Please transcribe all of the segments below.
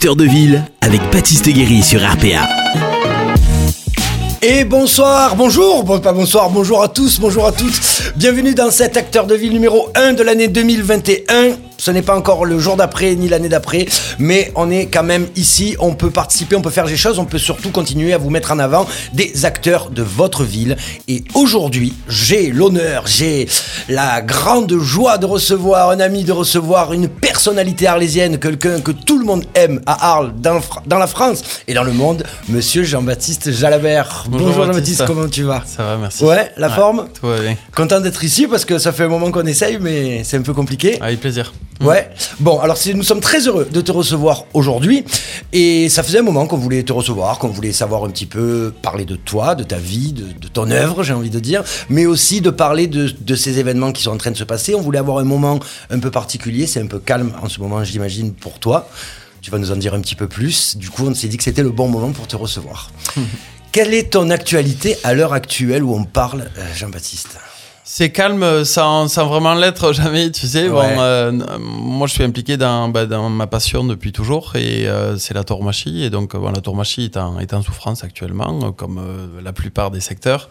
Acteur de ville avec Baptiste Guéry sur RPA. Et bonsoir, bonjour, bon, pas bonsoir, bonjour à tous, bonjour à toutes. Bienvenue dans cet acteur de ville numéro 1 de l'année 2021. Ce n'est pas encore le jour d'après ni l'année d'après, mais on est quand même ici, on peut participer, on peut faire des choses, on peut surtout continuer à vous mettre en avant des acteurs de votre ville. Et aujourd'hui, j'ai l'honneur, j'ai la grande joie de recevoir un ami, de recevoir une personnalité arlésienne, quelqu'un que tout le monde aime à Arles, dans, dans la France et dans le monde, monsieur Jean-Baptiste Jalabert. Bonjour, Jean-Baptiste, comment tu vas? Ça va, merci. Ouais, la forme? Tout va bien. Content d'être ici parce que ça fait un moment qu'on essaye, mais c'est un peu compliqué. Avec plaisir. Ouais. Bon, alors nous sommes très heureux de te recevoir aujourd'hui. Et ça faisait un moment qu'on voulait te recevoir, qu'on voulait savoir un petit peu parler de toi, de ta vie, de, de ton œuvre, j'ai envie de dire, mais aussi de parler de, de ces événements qui sont en train de se passer. On voulait avoir un moment un peu particulier. C'est un peu calme en ce moment, j'imagine, pour toi. Tu vas nous en dire un petit peu plus. Du coup, on s'est dit que c'était le bon moment pour te recevoir. Quelle est ton actualité à l'heure actuelle où on parle, euh, Jean-Baptiste? C'est calme sans, sans vraiment l'être jamais, tu sais. Bon, euh, moi, je suis impliqué dans, bah, dans ma passion depuis toujours et euh, c'est la tauromachie. Et donc, bon, la tauromachie est en, est en souffrance actuellement, euh, comme euh, la plupart des secteurs.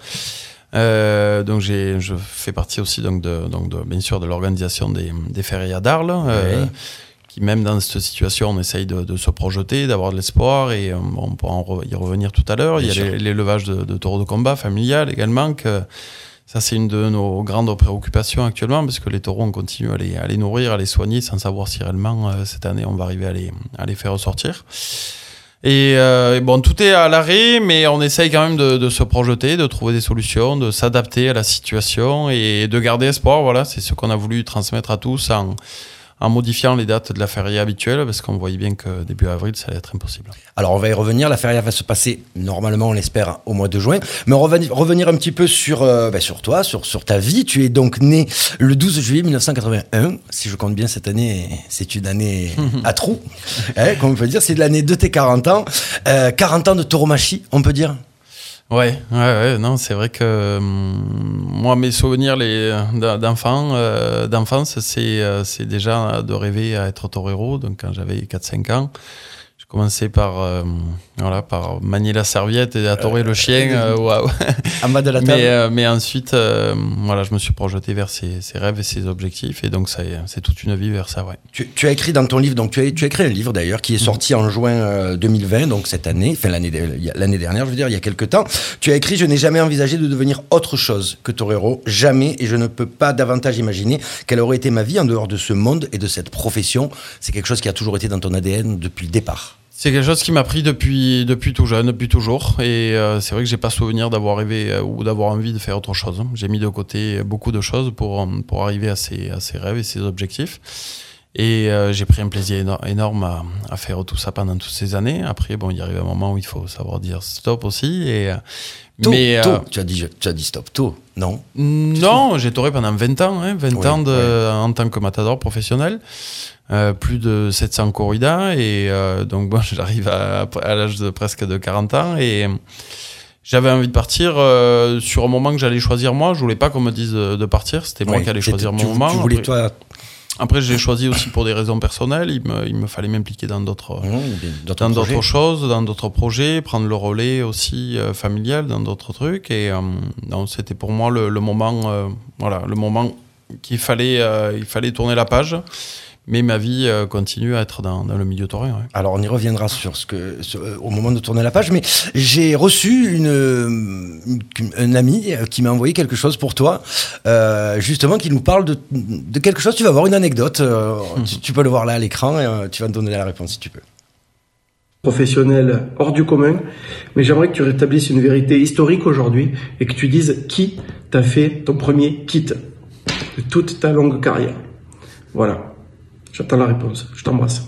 Donc je fais partie aussi donc de, donc de, bien sûr de l'organisation des, des férias d'Arles, Ouais. qui même dans cette situation on essaye de, de se projeter, d'avoir de l'espoir et on pourra y revenir tout à l'heure. Il y a l'élevage de, de taureaux de combat familial également que ça, c'est une de nos grandes préoccupations actuellement, parce que les taureaux, on continue à les, nourrir, à les soigner, sans savoir si réellement, euh, cette année, on va arriver à les, faire ressortir. Et, euh, et bon, tout est à l'arrêt, mais on essaye quand même de, de se projeter, de trouver des solutions, de s'adapter à la situation et de garder espoir. Voilà, c'est ce qu'on a voulu transmettre à tous en, en modifiant les dates de la feria habituelle, parce qu'on voyait bien que début avril, ça allait être impossible. Alors on va y revenir, la feria va se passer normalement, on l'espère, au mois de juin. Mais on va revenir un petit peu sur, euh, ben, sur toi, sur, sur ta vie. Tu es donc né le 12 juillet 1981. Si je compte bien cette année, c'est une année à trous. Hein, comme on peut dire, c'est l'année de tes 40 ans. Euh, 40 ans de tauromachie, on peut dire? Ouais, ouais, ouais, non, c'est vrai que hum, moi, mes souvenirs les, d'en- d'enfant, euh, d'enfance, c'est, euh, déjà de rêver à être torero. Donc, quand j'avais 4-5 ans, je commençais par, euh, voilà, par manier la serviette et à torer le chien. euh, waouh. en bas de la table. mais, euh, mais ensuite, euh, voilà, je me suis projeté vers ces rêves et ces objectifs. Et donc, c'est toute une vie vers ça, ouais. Tu, tu as écrit dans ton livre, donc tu as, tu as écrit un livre d'ailleurs qui est sorti en juin euh, 2020, donc cette année, enfin l'année dernière, je veux dire, il y a quelques temps. Tu as écrit Je n'ai jamais envisagé de devenir autre chose que torero, jamais, et je ne peux pas davantage imaginer quelle aurait été ma vie en dehors de ce monde et de cette profession. C'est quelque chose qui a toujours été dans ton ADN depuis le départ. C'est quelque chose qui m'a pris depuis, depuis tout jeune, depuis toujours. Et euh, c'est vrai que j'ai pas souvenir d'avoir rêvé euh, ou d'avoir envie de faire autre chose. J'ai mis de côté beaucoup de choses pour, pour arriver à ces, à ces rêves et ces objectifs. Et euh, j'ai pris un plaisir éno- énorme à, à faire tout ça pendant toutes ces années. Après, bon, il arrive un moment où il faut savoir dire stop aussi. Et, euh, Tôt, mais, tôt. euh, Tu, as dit, tu as dit stop tôt, non? Non, j'ai touré pendant 20 ans, hein, 20 Oui, ans de, en tant que matador professionnel. Euh, plus de 700 corridas et donc bon j'arrive à, à l'âge de presque de 40 ans et j'avais envie de partir euh, sur un moment que j'allais choisir moi je voulais pas qu'on me dise de, de partir c'était moi qui allais choisir mon tu, moment Tu voulais, après, toi, après j'ai choisi aussi pour des raisons personnelles il me, il me fallait m'impliquer dans d'autres dans choses, dans d'autres projets, prendre le relais aussi euh, familial dans d'autres trucs. Et euh, c'était pour moi le, le moment, euh, voilà, le moment qu'il fallait, euh, il fallait tourner la page. Mais ma vie euh, continue à être dans, dans le milieu taurin. ouais. Alors on y reviendra sur ce que sur- euh, au moment de tourner la page, mais j'ai reçu une, une- un ami euh, qui m'a envoyé quelque chose pour toi, euh, justement qui nous parle de, de quelque chose. Tu vas voir une anecdote. euh, tu, tu peux le voir là à l'écran et euh, tu vas me donner la réponse si tu peux. professionnel hors du commun, mais j'aimerais que tu rétablisses une vérité historique aujourd'hui et que tu dises qui t'a fait ton premier kit de toute ta longue carrière. Voilà. J'attends la réponse. Je t'embrasse.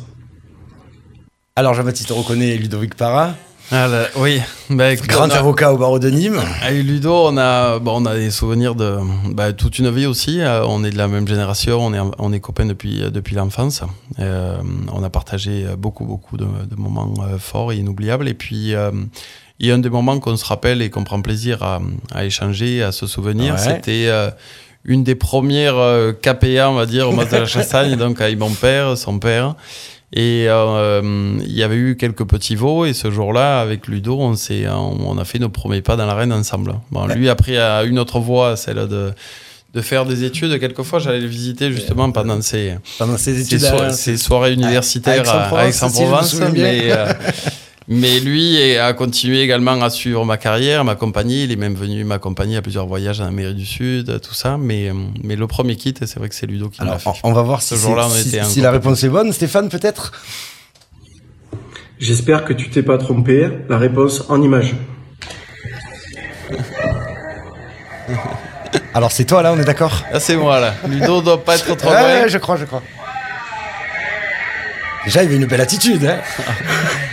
Alors Jean-Baptiste reconnaît Ludovic Parra, Ah là, oui, bah, écoute, grand a- avocat au barreau de Nîmes. Avec Ludo, on a, bon, on a des souvenirs de bah, toute une vie aussi. Euh, on est de la même génération, on est, on est copains depuis, depuis l'enfance. Euh, on a partagé beaucoup, beaucoup de, de moments euh, forts et inoubliables. Et puis, euh, il y a un des moments qu'on se rappelle et qu'on prend plaisir à, à échanger, à se souvenir. Ouais. C'était euh, une des premières euh, KPA, on va dire, au Mas de la Chastagne, donc avec mon père, son père. Et euh, il y avait eu quelques petits veaux et ce jour-là, avec Ludo, on, s'est, on a fait nos premiers pas dans l'arène ensemble. Bon, lui a pris à une autre voie, celle de, de faire des études. Quelquefois, j'allais le visiter justement pendant ses, Pendant ces études, ses, soirées universitaires à Aix-en-Provence. mais, euh, mais lui a continué également à suivre ma carrière, m'accompagner. Il est même venu m'accompagner à plusieurs voyages en Amérique du Sud, tout ça. Mais, mais le premier kit, c'est vrai que c'est Ludo qui l'a fait. On va voir si, si, la réponse est bonne. Stéphane, peut-être? J'espère que tu t'es pas trompé. La réponse en image. Alors c'est toi là, on est d'accord? Ah c'est moi là. Ludo doit pas être trop loin. Ouais, je crois, je crois. Déjà, il avait une belle attitude. Hein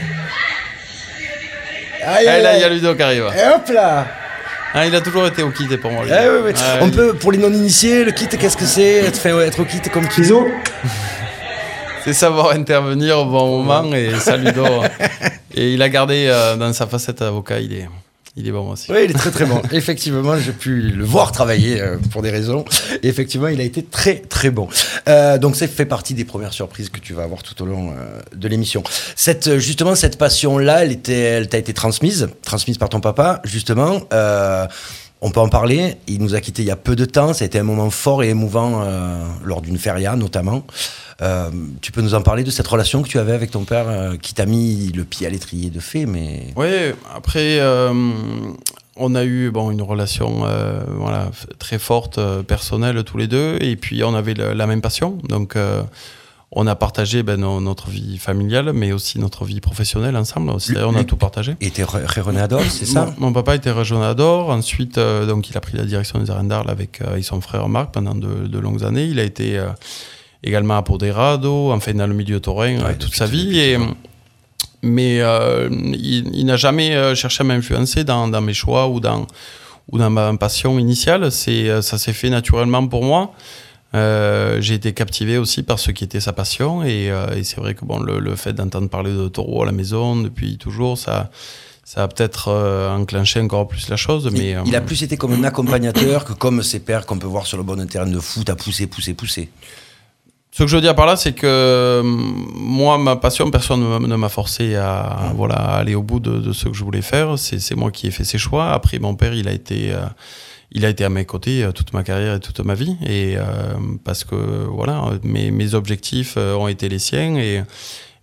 ah, là, il y a Ludo qui arrive. Et hop là ah, il a toujours été au kit pour moi. Eh, on peut, pour les non-initiés, le kit, qu'est-ce que c'est être, être au kit comme Kizo C'est savoir intervenir au bon moment et ça Ludo. et il a gardé euh, dans sa facette avocat, il est, il est bon aussi. Oui, il est très très bon. effectivement, j'ai pu le voir travailler euh, pour des raisons. Effectivement, il a été très très bon. Euh, donc, ça fait partie des premières surprises que tu vas avoir tout au long euh, de l'émission. Cette, justement, cette passion-là, elle, était, elle t'a été transmise, transmise par ton papa, justement. On peut en parler. Il nous a quittés il y a peu de temps. Ça a été un moment fort et émouvant lors d'une feria, notamment. Euh, tu peux nous en parler de cette relation que tu avais avec ton père euh, qui t'a mis le pied à l'étrier de fait, mais... Oui, après, euh, on a eu bon, une relation voilà, très forte, personnelle tous les deux, et puis on avait la, même passion. Donc on a partagé ben, notre vie familiale, mais aussi notre vie professionnelle ensemble. on a tout partagé. Il était Ador, c'est ça? Mon, papa était Ador. Ensuite, donc, il a pris la direction des arènes d'Arles avec, son frère Marc pendant de, de, longues années. Il a été également à Poderado, enfin dans le milieu taurin ouais, toute sa vie. Et, mais euh, il, n'a jamais euh, cherché à m'influencer dans, dans, mes choix ou dans, ou dans ma passion initiale. Euh, ça s'est fait naturellement pour moi. J'ai été captivé aussi par ce qui était sa passion et, et c'est vrai que bon, le, le fait d'entendre parler de taureau à la maison depuis toujours, ça, ça a peut-être enclenché encore plus la chose. Mais, il, il, a plus été comme un accompagnateur que comme ses pères qu'on peut voir sur le bon terrain de foot à pousser, pousser, pousser. Ce que je veux dire par là, c'est que euh, moi, ma passion, personne ne m'a forcé à, voilà, aller au bout de, ce que je voulais faire. C'est moi qui ai fait ces choix. Après, mon père, il a été, euh, il a été à mes côtés euh, toute ma carrière et toute ma vie. Et parce que voilà, mes, mes, objectifs ont été les siens et,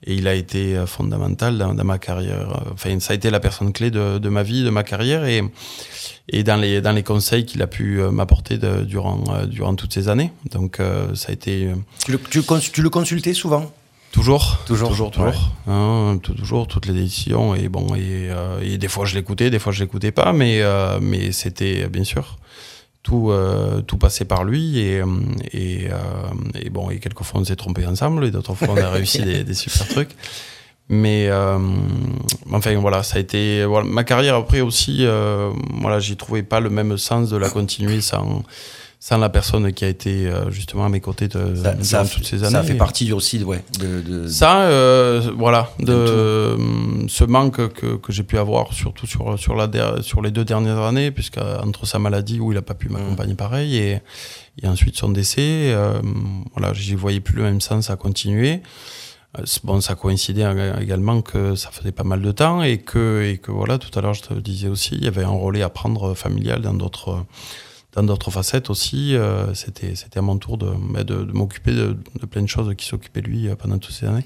et il a été fondamental dans, ma carrière. Enfin, ça a été la personne clé de, de ma vie, de ma carrière. Et et dans les, dans les conseils qu'il a pu euh, m'apporter durant, euh, durant toutes ces années. Donc euh, ça a été... Tu le, tu, tu le consultais souvent? Toujours, toujours, toujours, toujours, hein, toujours toutes les décisions et bon et, et des fois je l'écoutais, des fois je l'écoutais pas, mais mais c'était bien sûr tout tout passait par lui et et, et bon et quelquefois on s'est trompé ensemble et d'autres fois on a réussi des, des super trucs. Mais euh, enfin voilà, ça a été voilà, ma carrière après aussi. Euh, voilà, j'y trouvais pas le même sens de la continuer sans sans la personne qui a été euh, justement à mes côtés de, ça, toutes ces années. Ça fait partie aussi, ouais. De, de... Ça, euh, voilà, de ce manque que, que j'ai pu avoir, surtout sur sur la sur les deux dernières années, puisque entre sa maladie où il a pas pu m'accompagner mmh. pareil et et ensuite son décès, euh, voilà, j'y voyais plus le même sens à continuer. Euh, bon, ça coïncidait également que ça faisait pas mal de temps et que, et que voilà, tout à l'heure je te disais aussi, il y avait un relais à prendre familial dans d'autres dans d'autres facettes aussi. Euh, c'était c'était à mon tour de, de, de m'occuper de, de, plein de choses qui s'occupaient lui euh, pendant toutes ces années.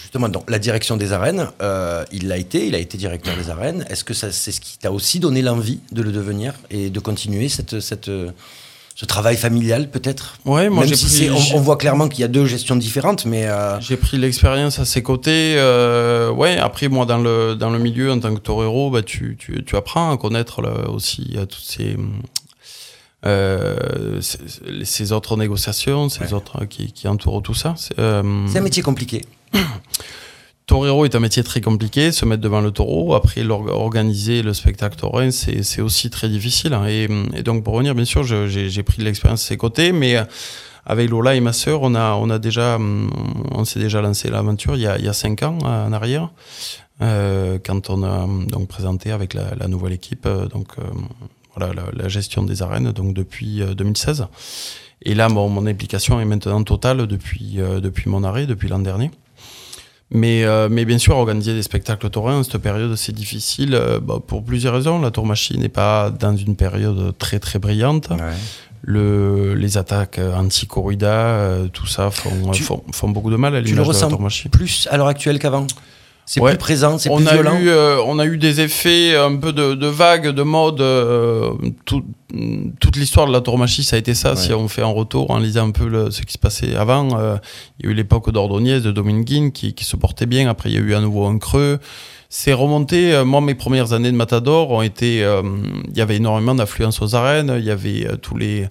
Justement, donc, la direction des arènes, euh, il l'a été, il a été directeur des arènes. Est-ce que c'est ce qui t'a aussi donné l'envie de le devenir et de continuer cette, cette, ce travail familial peut-être? Ouais, moi j'ai si pris, on, voit clairement qu'il y a deux gestions différentes, mais euh... j'ai pris l'expérience à ses côtés. Euh, ouais, après moi dans le dans le milieu en tant que torero, bah tu, tu, tu apprends à connaître là, aussi à toutes ces euh, ces autres négociations, ces ouais. autres qui, qui entourent tout ça. C'est euh, un métier compliqué. Torero est un métier très compliqué, se mettre devant le taureau, après organiser le spectacle taurin, c'est aussi très difficile. Hein. Et, et, donc pour revenir, bien sûr, j'ai pris de l'expérience de ses côtés, mais euh, avec Lola et ma sœur, on a, on a déjà, on s'est déjà lancé l'aventure il, y a, il y a cinq ans en arrière, euh, quand on a donc présenté avec la, la nouvelle équipe, donc voilà la, la, gestion des arènes, donc depuis 2016. Et là, bon, mon implication est maintenant totale depuis, depuis mon arrêt, depuis l'an dernier. Mais, euh, mais bien sûr, organiser des spectacles taurins, cette période, c'est difficile euh, bah, pour plusieurs raisons. La tourmachie n'est pas dans une période très très brillante. Le, les attaques anti-corrida, euh, tout ça font, Tu- font, font beaucoup de mal à Tu le l'image de la ressens tourmachie. plus à l'heure actuelle qu'avant? C'est Ouais. plus présent, c'est on plus a violent eu euh, on a eu des effets un peu de, de vagues de mode euh, tout- toute l'histoire de la tauromachie ça a été ça Ouais. si on fait un retour en lisant un peu le- ce qui se passait avant euh, il y a eu l'époque d'Ordonniez de Dominguin qui, qui se portait bien après il y a eu à nouveau un creux c'est remonté euh, moi mes premières années de Matador ont été euh, il y avait énormément d'affluence aux arènes il y avait euh, tous les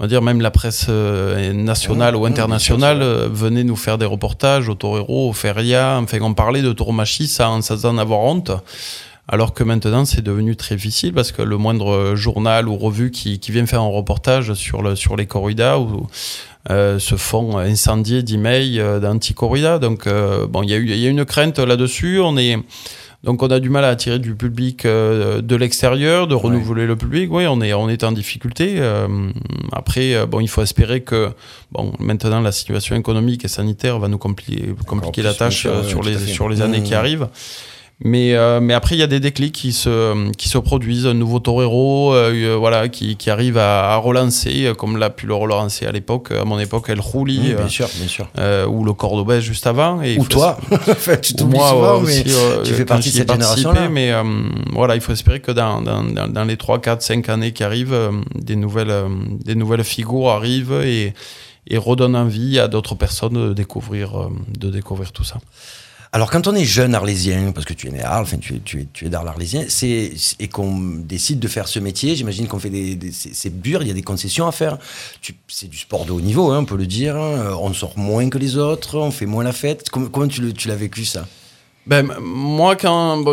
on va dire même la presse euh, nationale ou internationale euh, venait nous faire des reportages au Torero, au Feria, enfin on parlait de tauromachie sans, sans en avoir honte. Alors que maintenant c'est devenu très difficile parce que le moindre journal ou revue qui, qui vient faire un reportage sur, le, sur les corridas ou, euh, se font incendier d'emails d'anti-corrida. Donc euh, bon, il y, a eu- il y a une crainte là-dessus. On est donc on a du mal à attirer du public euh, de l'extérieur, de renouveler le public. Oui, on est on est en difficulté. Euh, après, euh, bon, il faut espérer que bon, maintenant la situation économique et sanitaire va nous compli- compliquer la tâche les sur les années Mmh. qui arrivent. Mais, euh, mais après, il y a des déclics qui se, qui se produisent. Un nouveau torero euh, euh, voilà, qui, qui arrive à, à relancer, euh, comme l'a pu le relancer à l'époque, à mon époque, El Rouli, euh, Bien sûr, bien sûr. euh, ou le Cordobès juste avant. Et Ou toi Enfin, Tu ou t'oublies souvent, euh, mais aussi, euh, tu fais partie de cette génération-là. Mais euh, voilà, il faut espérer que dans, dans, dans, dans les 3, 4, 5 années qui arrivent, euh, des, nouvelles, euh, des nouvelles figures arrivent et, et redonnent envie à d'autres personnes de découvrir, euh, de découvrir tout ça. Alors, quand on est jeune arlésien, parce que tu es né à Arles, enfin, tu es, tu es, tu es d'Arles arlésien, et qu'on décide de faire ce métier, j'imagine qu'on fait des, des- c'est, dur, il y a des concessions à faire. C'est du sport de haut niveau, hein, on peut le dire. hein. On sort moins que les autres, on fait moins la fête. Comment, tu, l'as vécu, ça? Ben, moi, quand.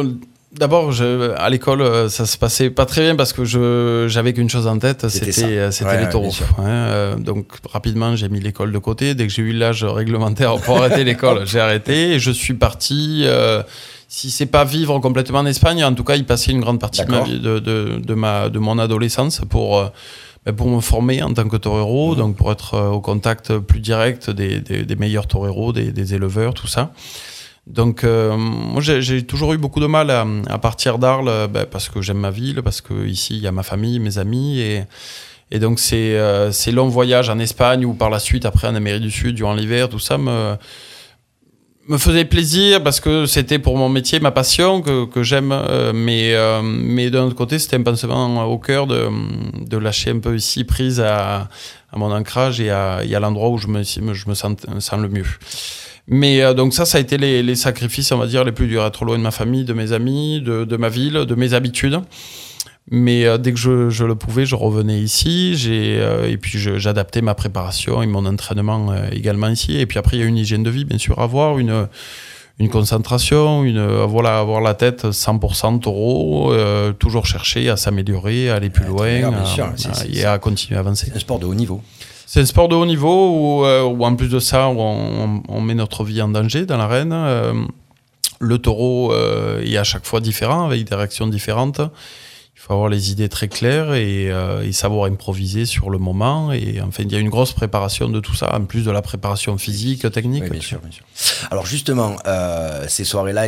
D'abord, à l'école, euh, ça se passait pas très bien parce que je j'avais qu'une chose en tête, C'était Ouais, les taureaux. hein, euh, donc rapidement, j'ai mis l'école de côté. Dès que j'ai eu l'âge réglementaire pour arrêter l'école, j'ai arrêté et je suis parti. euh, si c'est pas vivre complètement en Espagne, en tout cas, y passer une grande partie de, ma vie, de, de, de ma de mon adolescence pour euh, ben, pour me former en tant que torero, Mhm. donc pour être au contact plus direct des, des, des meilleurs toreros, des, des éleveurs, tout ça. Donc, euh, moi, j'ai toujours eu beaucoup de mal à, à partir d'Arles ben, parce que j'aime ma ville, parce que ici il y a ma famille, mes amis, et, et donc ces, euh, ces longs voyages en Espagne ou par la suite après en Amérique du Sud durant l'hiver, tout ça me me faisait plaisir parce que c'était pour mon métier, ma passion que, que j'aime, euh, mais euh, mais d'un autre côté c'était un pansement au cœur de, de lâcher un peu ici prise à, à mon ancrage et à, et à l'endroit où je me je me sens, sens le mieux. Mais euh, donc ça, ça a été les, les sacrifices, on va dire, les plus durs, être loin de ma famille, de mes amis, de, de ma ville, de mes habitudes. Mais euh, dès que je, je le pouvais, je revenais ici. J'ai euh, et puis j'adaptais ma préparation et mon entraînement euh, également ici. Et puis après, il y a une hygiène de vie, bien sûr, à avoir, une une concentration, une euh, voilà, avoir la tête 100% taureau, euh, toujours chercher à s'améliorer, à aller plus loin, bien à- sûr, à- et à continuer à avancer. C'est un sport de haut niveau. C'est un sport de haut niveau où, euh, où en plus de ça, où on, on met notre vie en danger dans l'arène. Euh, le taureau euh, est à chaque fois différent, avec des réactions différentes. Il faut avoir les idées très claires et, et savoir improviser sur le moment. Et enfin, il y a une grosse préparation de tout ça, en plus de la préparation physique, technique. Oui, bien sûr, bien sûr. Alors justement, euh, ces soirées-là,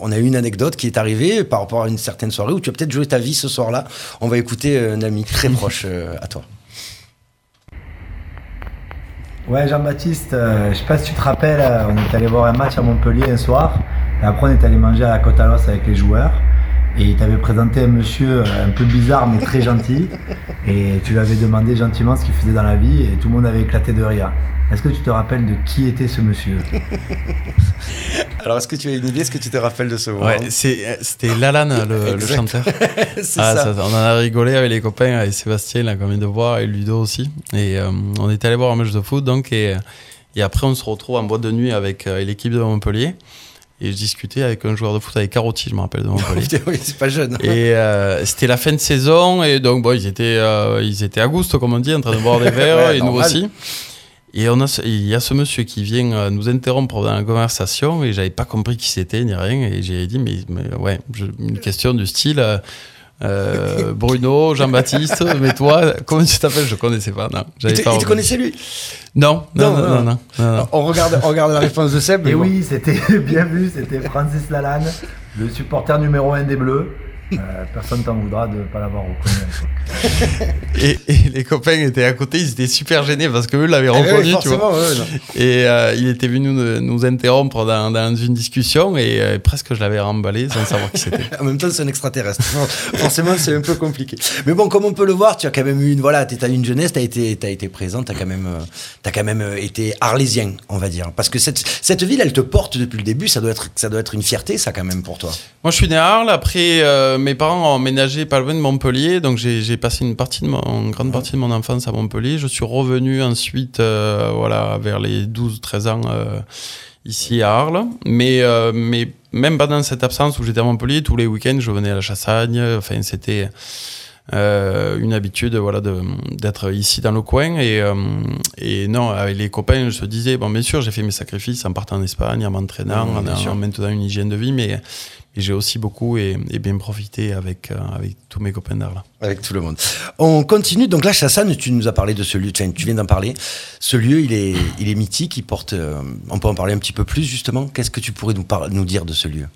on a eu une anecdote qui est arrivée par rapport à une certaine soirée où tu as peut-être joué ta vie ce soir-là. On va écouter un ami très proche à toi. Ouais, Jean-Baptiste, euh, je sais pas si tu te rappelles, euh, on est allé voir un match à Montpellier un soir, et après on est allé manger à la Côte à avec les joueurs, et il t'avait présenté un monsieur euh, un peu bizarre mais très gentil, et tu lui avais demandé gentiment ce qu'il faisait dans la vie, et tout le monde avait éclaté de rire. Est-ce que tu te rappelles de qui était ce monsieur Alors, est-ce que tu as une idée Est-ce que tu te rappelles de ce moment Ouais, c'était Lalan, le, chanteur. C'est Ah, ça. ça, on en a rigolé avec les copains, avec Sébastien, là, qu'on vient de voir, et Ludo aussi. Et euh, on est allé voir un match de foot, donc, et, et après, on se retrouve en boîte de nuit avec euh, l'équipe de Montpellier. Et je discutais avec un joueur de foot, avec Carotti, je me rappelle, de Montpellier. Oui, c'est pas jeune. Et euh, c'était la fin de saison, et donc bon, ils étaient, euh, ils étaient à gouste, comme on dit, en train de boire des verres, Ouais, et nous aussi. Et on a, ce- il y a ce monsieur qui vient euh, nous interrompre dans la conversation, et j'avais pas compris qui c'était ni rien, et j'ai dit, mais, mais ouais, je- une question du style. euh, Euh, Bruno, Jean-Baptiste, mais toi, comment tu t'appelles? Je connaissais pas, non. Il te, pas il te connaissait lui? Non non non, non, non, On, regarde, on regarde la réponse de Seb. Et oui, c'était bien vu, c'était Francis Lalanne, le supporter numéro 1 des Bleus. Euh, personne t'en voudra de ne pas l'avoir reconnu et, et, les copains étaient à côté, ils étaient super gênés parce qu'eux l'avaient eh reconnu, tu vois. et euh, il était venu nous, nous interrompre dans, dans, une discussion et euh, presque je l'avais remballé sans savoir qui c'était. en même temps, c'est un extraterrestre. forcément, c'est un peu compliqué. Mais bon, comme on peut le voir, tu as quand même eu une, voilà, as une jeunesse, tu as été, as été présent, tu as, quand même, as quand même été arlésien, on va dire. Parce que cette, cette ville, elle te porte depuis le début, ça doit, être, ça doit être une fierté, ça, quand même, pour toi. Moi, je suis né à Arles, après mes parents ont emménagé pas loin de Montpellier, donc j'ai passé une, partie de mon, grande partie de mon enfance à Montpellier. Je suis revenu ensuite, euh, voilà, vers les 12-13 ans euh, ici à Arles. Mais, euh, mais même pendant cette absence où j'étais à Montpellier, tous les week-ends, je venais à la Chassagne. Enfin, c'était une habitude, voilà, d'être ici dans le coin. Et, et non, avec les copains, je se disais, bon, bien sûr, j'ai fait mes sacrifices en partant en Espagne, en m'entraînant, en, en, maintenant une hygiène de vie, mais j'ai aussi beaucoup et, bien profité avec, euh, avec tous mes copains d'Arles. Avec tout le monde. On continue. Donc là, Chassagne, tu nous as parlé de ce lieu, tu viens d'en parler. Ce lieu, il est, il est mythique, il porte. Euh, on peut en parler un petit peu plus, justement. Qu'est-ce que tu pourrais nous, nous dire de ce lieu?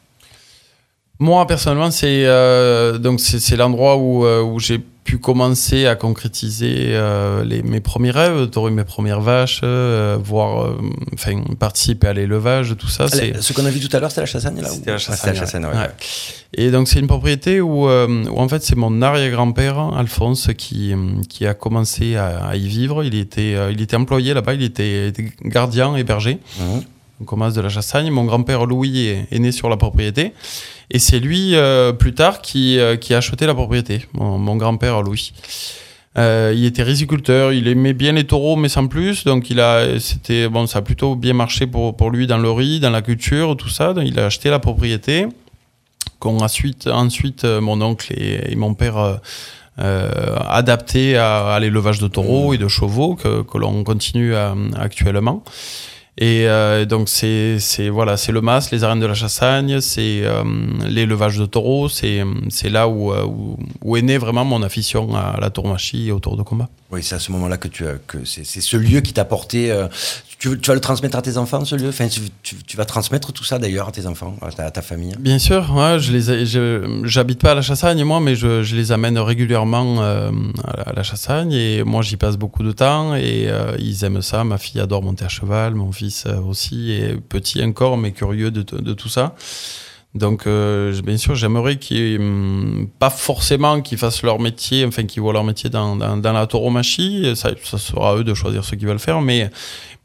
Moi, personnellement, c'est euh, donc c'est l'endroit où, où j'ai pu commencer à concrétiser euh, les, mes premiers rêves, eu mes premières vaches, euh, voir, euh, enfin, participer à l'élevage, tout ça. C'est ce qu'on a vu tout à l'heure, c'était la chassagne là C'était la chassagne. ouais. Et donc c'est une propriété où, où en fait c'est mon arrière-grand-père Alphonse qui, qui a commencé à, y vivre. Il était, il était employé là-bas, il était, gardien et berger. Mmh. On commence de la chassagne. Mon grand-père Louis est, est, né sur la propriété. Et c'est lui, euh, plus tard, qui, euh, qui a acheté la propriété, mon, grand-père Louis. Euh, il était riziculteur, il aimait bien les taureaux, mais sans plus. Donc, il a, c'était, bon, ça a plutôt bien marché pour, pour lui dans le riz, dans la culture, tout ça. Donc, il a acheté la propriété, qu'on ensuite, ensuite mon oncle et, mon père adapté à, l'élevage de taureaux et de chevaux, que, que l'on continue actuellement. Et euh, donc c'est voilà le mas, les arènes de la Chassagne, c'est euh, l'élevage de taureaux, c'est là où, euh, où, où est née vraiment mon affition à la tauromachie et au tour de combat. Oui, c'est à ce moment-là que tu c'est ce lieu qui t'a porté. Tu, vas le transmettre à tes enfants, ce lieu? Enfin, tu, vas transmettre tout ça d'ailleurs à tes enfants, à ta, famille? Bien sûr. Ouais, je les j'habite pas à la Chassagne moi, mais je, je les amène régulièrement à la Chassagne et moi j'y passe beaucoup de temps et ils aiment ça. Ma fille adore monter à cheval, mon fils euh, aussi, et petit encore, mais curieux de tout ça. Donc, euh, bien sûr, j'aimerais qu'ils, hum, pas forcément qu'ils fassent leur métier, enfin, qu'ils voient leur métier dans, la tauromachie. Ça, ça sera à eux de choisir ce qu'ils veulent faire, mais,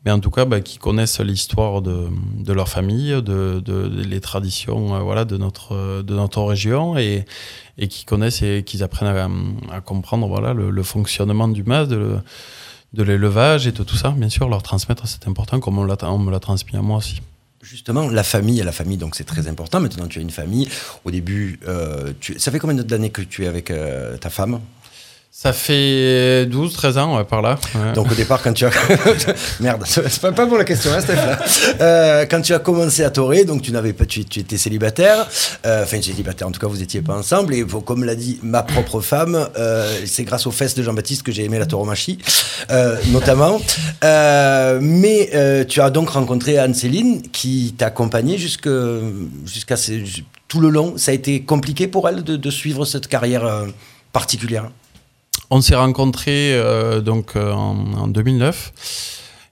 mais en tout cas, bah, qu'ils connaissent l'histoire de, leur famille, de, les traditions, euh, voilà, de notre, de notre région et, et qu'ils connaissent et qu'ils apprennent à, comprendre, voilà, le, fonctionnement du mas, de, de l'élevage et de tout ça, bien sûr, leur transmettre, c'est important, comme on, on me l'a transmis à moi aussi. Justement, la famille, la famille, donc c'est très important. Maintenant, tu as une famille. Au début, euh, tu... ça fait combien d'années que tu es avec euh, ta femme? Ça fait 12, 13 ans, par là. Donc au départ, quand tu as... Merde, c'est pas, pas pour la question, hein. Euh, quand tu as commencé à torer, donc tu n'avais pas, tu, étais célibataire, euh, enfin célibataire, en tout cas, vous n'étiez pas ensemble. Et comme l'a dit ma propre femme, euh, c'est grâce aux fesses de Jean-Baptiste que j'ai aimé la tauromachie, notamment. mais tu as donc rencontré Anne-Céline qui t'a accompagné jusqu'à tout le long. Ça a été compliqué pour elle de suivre cette carrière particulière? On s'est rencontrés euh, donc euh, en, 2009.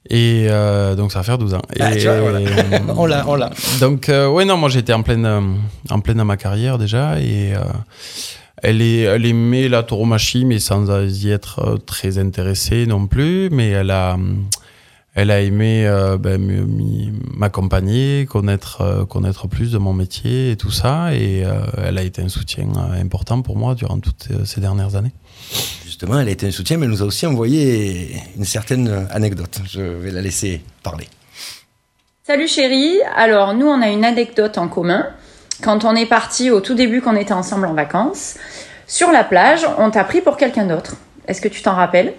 Et euh, donc ça va faire 12 ans. Ah, et, on l'a, on l'a. Donc ouais non, moi j'étais en pleine en pleine dans ma carrière déjà et elle est elle aimait la tauromachie mais sans y être très intéressée non plus, mais elle a elle a aimé ben, m'accompagner, connaître, connaître plus de mon métier et tout ça. Et elle a été un soutien important pour moi durant toutes ces dernières années justement, elle a été un soutien, mais elle nous a aussi envoyé une certaine anecdote. Je vais la laisser parler. Salut chérie, alors nous on a une anecdote en commun. Quand on est parti au tout début qu'on était ensemble en vacances, sur la plage, on t'a pris pour quelqu'un d'autre. Est-ce que tu t'en rappelles?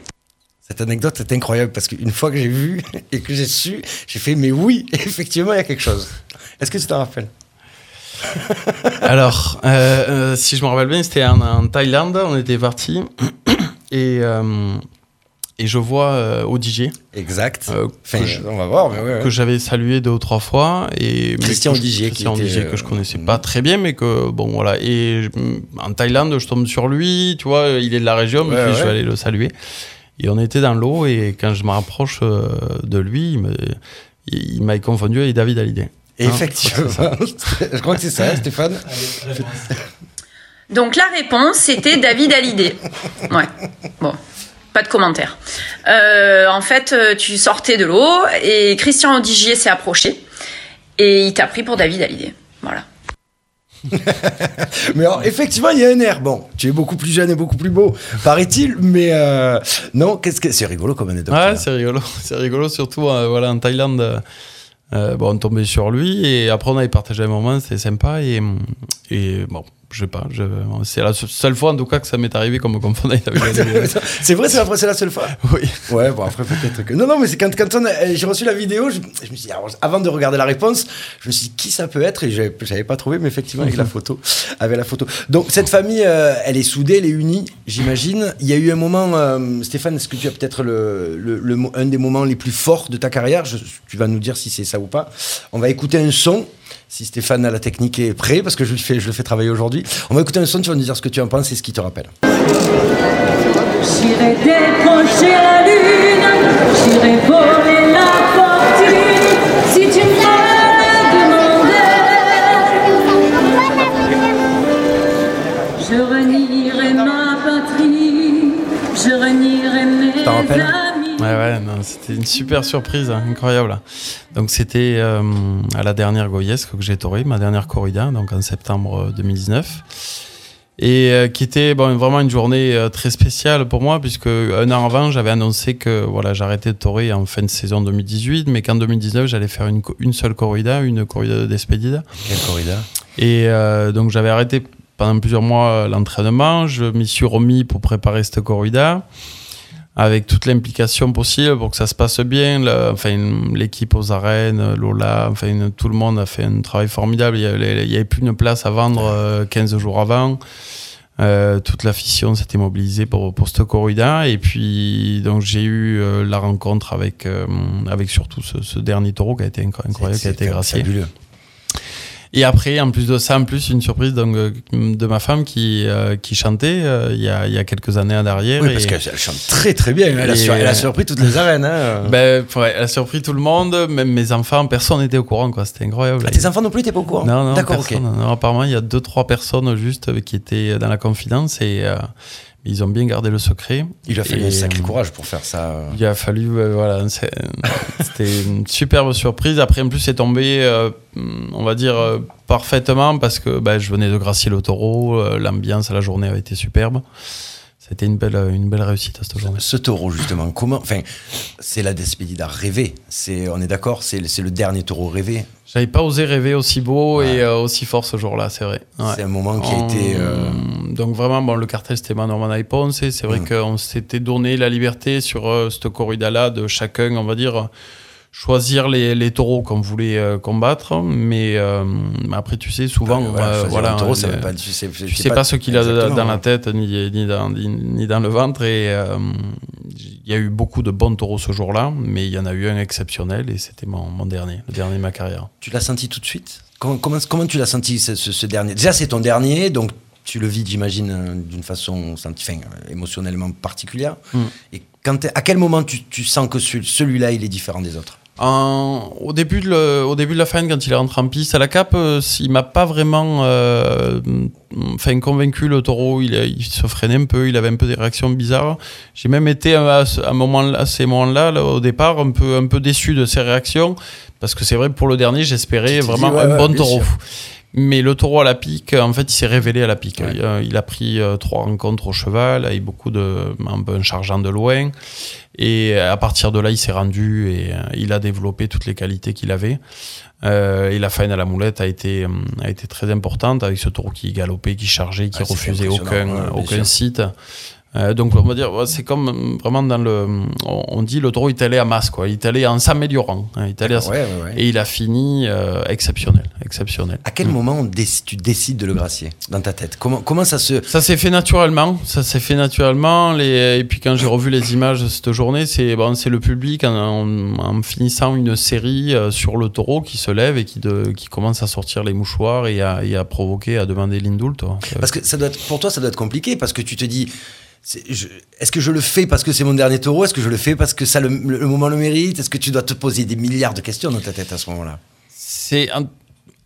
Cette anecdote est incroyable parce qu'une fois que j'ai vu et que j'ai su, j'ai fait mais oui, effectivement, il y a quelque chose. Est-ce que tu t'en rappelles? Alors, euh, euh, si je me rappelle bien, c'était en, en Thaïlande, on était parti et, euh, et je vois euh, Odigier, Exact. euh, Enfin, que je- on va voir, mais ouais, ouais. que j'avais salué deux ou trois fois et Christian que je- Odigier qui Christian était, euh, que je connaissais pas très bien mais que bon voilà. Et en Thaïlande je tombe sur lui tu vois il est de la région mais Ouais, je vais aller le saluer. Et on était dans l'eau et quand je me rapproche de lui il m'a confondu avec David Hallyday. Hein, effectivement, je crois que c'est ça, Stéphane. Donc la réponse, c'était David Hallyday. Ouais. Bon, pas de commentaire. Euh, en fait, euh, tu sortais de l'eau et Christian Odigier s'est approché et il t'a pris pour David Hallyday. Voilà. Mais alors, effectivement, il y a un air. Bon, tu es beaucoup plus jeune et beaucoup plus beau, paraît-il, mais euh, non, qu'est-ce que c'est rigolo comme anecdote. Ouais, c'est rigolo. C'est rigolo, surtout euh, voilà, en Thaïlande. euh, bon, on tombait sur lui et après on avait partagé un moment, c'était sympa. Et, et bon, je sais pas, je- c'est la seule fois en tout cas que ça m'est arrivé comme me confondre avec Hallyday. c'est vrai, c'est la, la seule fois. Oui. Ouais, bon, après, peut-être que. Non, non, mais c'est quand, quand a- j'ai reçu la vidéo, je, je me suis dit, alors, avant de regarder la réponse, je me suis dit, qui ça peut être? Et j'avais, pas trouvé, mais effectivement, avec la photo. Avec la photo. Donc, cette famille, euh, elle est soudée, elle est unie, j'imagine. Il y a eu un moment, euh, Stéphane, est-ce que tu as peut-être le, le- un des moments les plus forts de ta carrière? Je- Tu vas nous dire si c'est ça ou pas. On va écouter un son. Si Stéphane a la technique est prêt, parce que je, lui fais, je le fais travailler aujourd'hui. On va écouter un son, tu vas nous dire ce que tu en penses et ce qui te rappelle. J'irai décrocher la lune, j'irai voler la fortune, si tu me demandais. Je renierai ma patrie, je renierai mes T'en rappelles? Ouais, non, c'était une super surprise, hein, incroyable. Donc, c'était euh, à la dernière Goyesque que j'ai toré, ma dernière corrida, donc en septembre euh, 2019. Et euh, qui était bon, vraiment une journée euh, très spéciale pour moi, puisque un an avant, j'avais annoncé que voilà, j'arrêtais de torer en fin de saison 2018, mais qu'en 2019, j'allais faire une, seule corrida, une corrida de Despedida. Quel corrida? Et euh, donc j'avais arrêté pendant plusieurs mois euh, l'entraînement. Je m'y suis remis pour préparer cette corrida avec toute l'implication possible pour que ça se passe bien. Le- enfin, l'équipe aux arènes, Lola, enfin, tout le monde a fait un travail formidable. Il y avait, plus une place à vendre euh, 15 jours avant. Euh, toute l'afition s'était mobilisée pour, pour cette corrida. Et puis, donc, j'ai eu euh, la rencontre avec, euh, avec surtout ce, ce dernier taureau qui a été incro- incroyable, qui a été gracié. fabuleux. Et après, en plus de ça, en plus, une surprise donc, euh, de ma femme qui, euh, qui chantait euh, il y, a, il y a quelques années en arrière. Oui, parce qu'elle chante très très bien. Elle a, Et- sur- elle a surpris toutes les arènes. Hein. ben, ouais, elle a surpris tout le monde, même mes enfants, personne n'était au courant, quoi. C'était incroyable. Ah, tes enfants non plus, t'es pas au courant Non, non, D'accord, personne. Non, apparemment, il y a deux, trois personnes juste euh, qui étaient dans la confidence et euh, ils ont bien gardé le secret. Il a fallu un sacré euh, courage pour faire ça. Il a fallu, euh, voilà, c'est- c'était une superbe surprise. Après, en plus, c'est tombé, euh, on va dire, euh, parfaitement parce que ben, je venais de gracier le taureau, l'ambiance, la journée avait été superbe. C'était une belle, une belle réussite à cette journée. Ce taureau, justement, comment. Enfin, c'est la Despedida rêvée. C'est, on est d'accord, c'est, c'est le dernier taureau rêvé. J'avais pas osé rêver aussi beau Ouais. et euh, aussi fort ce jour-là, c'est vrai. Ouais. C'est un moment qui a été. euh, Donc vraiment, bon, le cartel c'était Manorman Ponce. C'est vrai Mm. qu'on s'était donné la liberté sur euh, cette corrida-là de chacun, on va dire, choisir les, les taureaux qu'on voulait euh, combattre. Mais euh, après, tu sais, souvent, voilà, euh, voilà, taureau, ça les- veut pas. Tu sais, tu sais pas, ce qu'il a dans la tête ni, ni, dans, ni, ni dans le ventre. Et euh, il y a eu beaucoup de bons taureaux ce jour-là, mais il y en a eu un exceptionnel et c'était mon, mon dernier, le dernier de ma carrière. Tu l'as senti tout de suite? Comment, comment, comment tu l'as senti ce, ce- ce dernier? Déjà, c'est ton dernier, donc tu le vis, j'imagine, euh, d'une façon enfin, euh, émotionnellement particulière. Mm. Et quand à quel moment tu, tu sens que celui- celui-là, il est différent des autres? En- au, début de le- au début de la fin, quand il est rentré en piste à la cape, euh, il m'a pas vraiment euh, enfin, convaincu le taureau. Il, il se freinait un peu, il avait un peu des réactions bizarres. J'ai même été à, ce- à, un moment, à ces moments-là, là, au départ, un peu, un peu déçu de ses réactions. Parce que c'est vrai, pour le dernier, j'espérais vraiment ouais, un ouais, bon taureau. sûr. Mais le taureau à la pique, en fait, il s'est révélé à la pique. Ouais. Il, a- il a pris euh, trois rencontres au cheval, avec beaucoup de, un peu un chargeant de loin. Et à partir de là, il s'est rendu et euh, il a développé toutes les qualités qu'il avait. Euh, et la faine à la moulette a été, euh, a été très importante avec ce taureau qui galopait, qui chargeait, qui Ah, refusait aucun, ouais, bien aucun sûr. site. Euh, donc on va dire, c'est comme euh, vraiment dans le, on, dit le taureau il est allé à masse quoi, il est allé en s'améliorant, hein, il est allé à- Ouais, ouais, ouais. et il a fini euh, exceptionnel, exceptionnel. À quel moment on décide- tu décides de le gracier dans ta tête? Comment, comment ça se. Ça s'est fait naturellement, ça s'est fait naturellement. Les, et puis quand j'ai revu les images de cette journée, c'est bon, c'est le public en, en- en finissant une série sur le taureau qui se lève et qui, de, qui commence à sortir les mouchoirs et à, et à provoquer, à demander l'indult. Parce que ça doit être, pour toi, ça doit être compliqué parce que tu te dis. Est-ce que je le fais parce que c'est mon dernier taureau? Est-ce que je le fais parce que ça le, moment le mérite? Est-ce que tu dois te poser des milliards de questions dans ta tête à ce moment-là?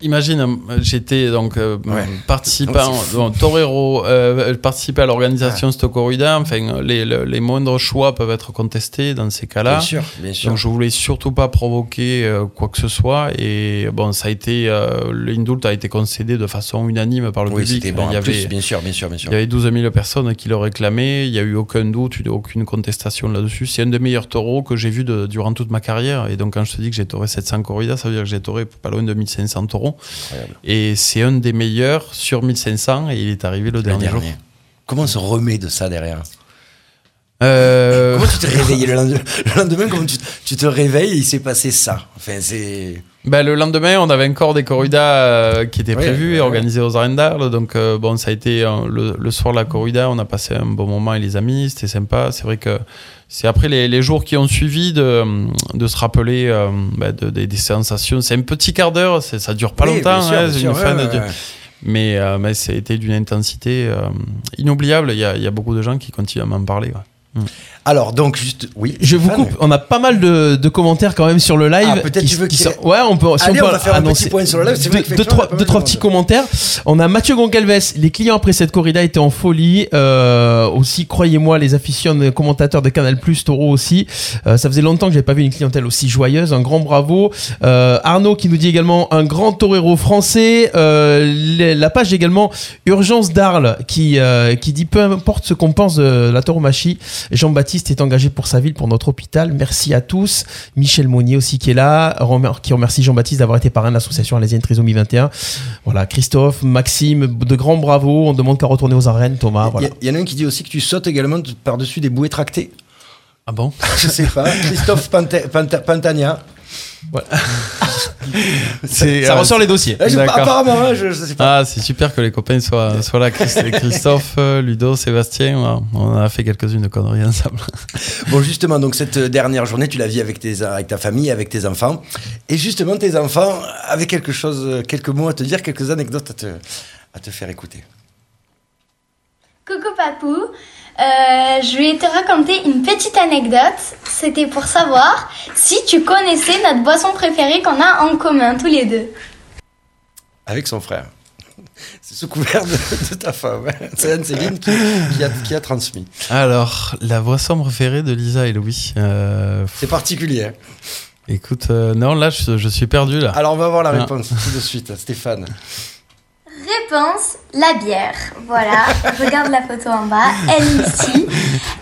Imagine, euh, j'étais donc euh, Ouais. participant, donc, torero, euh, participais à l'organisation de cette corrida. Enfin, les, les, les moindres choix peuvent être contestés dans ces cas-là. Bien sûr, bien sûr. Donc je voulais surtout pas provoquer euh, quoi que ce soit et bon ça a été l'indult a été concédé de façon unanime par le oui, public. bon. il y plus, avait bien sûr, bien sûr, bien sûr. il y avait 12 000 personnes qui le réclamaient, il y a eu aucun doute, aucune contestation là-dessus. C'est un des meilleurs taureaux que j'ai vu de- durant toute ma carrière et donc quand je te dis que j'ai tauré 700 corridas, ça veut dire que j'ai tauré pas loin de 1500 taureaux Incroyable. et c'est un des meilleurs sur 1500 et il est arrivé le Le dernier, jour. Comment on se remet de ça derrière Euh, Comment tu te réveilles le lendemain, le lendemain comment tu, tu te réveilles et il s'est passé ça? Enfin, c'est. Ben, le lendemain, on avait encore des corridas euh, qui étaient Ouais, prévues ouais, et organisées aux arènes d'Arles. Donc, euh, bon, ça a été euh, le, le soir de la corrida, on a passé un bon moment avec les amis, c'était sympa. C'est vrai que c'est après les, les jours qui ont suivi de, de se rappeler euh, de- des- sensations. C'est un petit quart d'heure, ça dure pas Oui, longtemps, sûr, hein, sûr, une ouais, fin mais, euh, mais c'était d'une intensité euh, inoubliable. Il y, a, il y a beaucoup de gens qui continuent à m'en parler. ouais. Alors, donc, juste. Oui. Je vous Stéphane coupe, on a pas mal de, de commentaires quand même sur le live. Ah, peut-être tu veux ait- sont- Ouais, on peut, si Allez, on on peut va faire un annoncer petit point sur le live. Deux, deux, trois, deux, de trois petits commentaires. On a Mathieu Goncalves. Les clients après cette corrida étaient en folie. Euh, aussi, croyez-moi, les aficionnes commentateurs de Canal Plus, Taureau aussi. Euh, ça faisait longtemps que j'avais pas vu une clientèle aussi joyeuse. Un grand bravo. Euh, Arnaud qui nous dit également un grand torero français. Euh, les- la page également Urgence d'Arles qui, euh, qui dit peu importe ce qu'on pense de la tauromachie, Jean-Baptiste est engagé pour sa ville, pour notre hôpital. Merci à tous. Michel Monnier aussi qui est là, qui remercie Jean-Baptiste d'avoir été parrain de l'association Alésienne Trisomie 21. Voilà, Christophe, Maxime, de grands bravos. On demande qu'à retourner aux arènes, Thomas. Il y, Voilà. il y en a un qui dit aussi que tu sautes également de- par-dessus des bouées tractées. Ah bon? Je sais pas. Christophe Panta- Panta- Pantania. C'est, Ça euh, ressort les dossiers. Je- apparemment, je, je sais pas. Ah, c'est super que les copains soient, soient là. Christ- Christophe, Ludo, Sébastien, on a- on a fait quelques-unes de conneries ensemble. Bon, justement, donc cette dernière journée, tu la vis avec, tes, avec ta famille, avec tes enfants. Et justement, tes enfants avaient quelque chose, quelques mots à te dire, quelques anecdotes à te, à te faire écouter. Coucou Papou, Euh, je vais te raconter une petite anecdote. C'était pour savoir si tu connaissais notre boisson préférée qu'on a en commun tous les deux. Avec son frère. C'est sous couvert de, de ta femme. C'est Anne-Céline qui, qui a, qui a transmis. Alors, la boisson préférée de Lisa et Louis. euh, C'est particulier. hein. écoute, euh, non, là, je, je suis perdu là. Alors, on va voir la Ah. réponse tout de suite. Stéphane. Réponse, la bière. Voilà, regarde la photo en bas, elle est ici.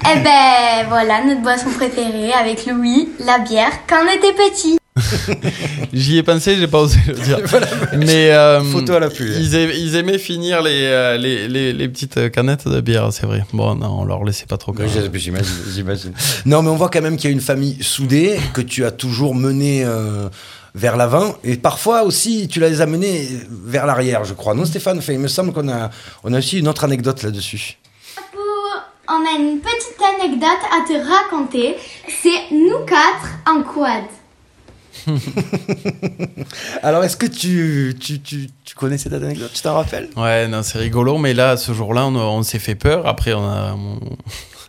Eh ben voilà, notre boisson préférée avec Louis, la bière, quand on était petit. J'y ai pensé, j'ai pas osé le dire. mais euh, Photo à l'appui. hein. Ils, ai- ils aimaient finir les, euh, les, les, les petites canettes de bière, c'est vrai. Bon, non, on leur laissait pas trop. Oui, j'imagine, j'imagine. Non, mais on voit quand même qu'il y a une famille soudée, que tu as toujours menée euh, vers l'avant, et parfois aussi tu les as menés vers l'arrière, je crois. Non, Stéphane Il me semble qu'on a, on a aussi une autre anecdote là-dessus. On a une petite anecdote à te raconter. C'est nous quatre en quad. Alors, est-ce que tu, tu, tu, tu connais cette anecdote? Tu t'en rappelles? Ouais, non, c'est rigolo, mais là, ce jour-là, on, on s'est fait peur. Après, on a.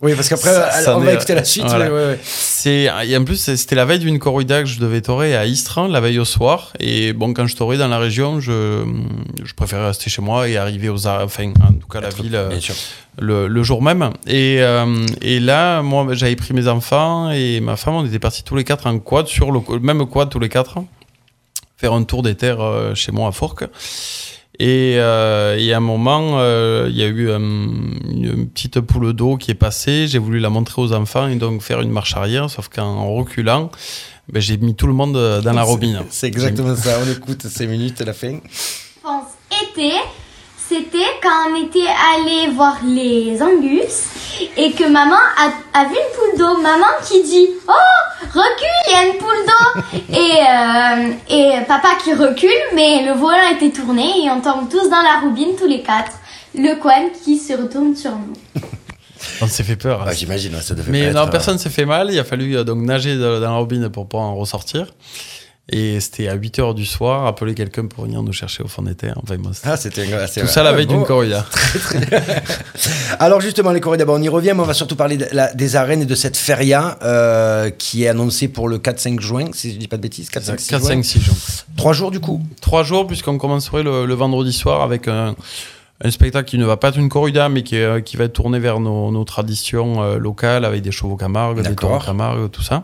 Oui, parce qu'après, on va écouter la suite. voilà. ouais, ouais, ouais. C'est et en plus c'était la veille d'une corrida que je devais torer à Istran la veille au soir et bon quand je torais dans la région je je préférais rester chez moi et arriver aux Ar- enfin en tout cas la ville euh, Bien sûr. le, le jour même et euh, et là moi j'avais pris mes enfants et ma femme on était partis tous les quatre en quad sur le le même quad tous les quatre faire un tour des terres euh, chez moi à Forques et, euh, et à un moment, euh, il y a eu euh, une petite poule d'eau qui est passée. J'ai voulu la montrer aux enfants et donc faire une marche arrière. Sauf qu'en reculant, ben, j'ai mis tout le monde dans la robine. C'est exactement ça. On écoute ces minutes à la fin. pense été, c'était quand on était allé voir les Angus et que maman a, a vu une poule d'eau. Maman qui dit Oh, recule, il y a une poule d'eau. et, euh, et papa qui recule, mais le volant était tourné et on tombe tous dans la roubine, tous les quatre. Le coin qui se retourne sur nous. On s'est fait peur. Bah, J'imagine, ouais, ça devait Mais pas non, être, personne s'est fait mal. Il a fallu euh, donc nager dans dans la robine pour pouvoir en ressortir. Et c'était à 8 h du soir, appeler quelqu'un pour venir nous chercher au fond des terres. Enfin, Ah, c'était Tout vrai. ça la Ah, veille bon. d'une corrida. Alors justement, les corridas, bon, on y revient, mais on va surtout parler de la- des arènes et de cette feria euh, qui est annoncée pour le 4-5 juin, si je dis pas de bêtises, 4-5 6 4, juin. 5, 6 jours. Trois jours du coup. Trois jours, puisqu'on commencerait le, le vendredi soir avec un, un spectacle qui ne va pas être une corrida, mais qui, qui va être tourné vers nos, nos traditions euh, locales, avec des chevaux Camargue, des taureaux Camargue, tout ça.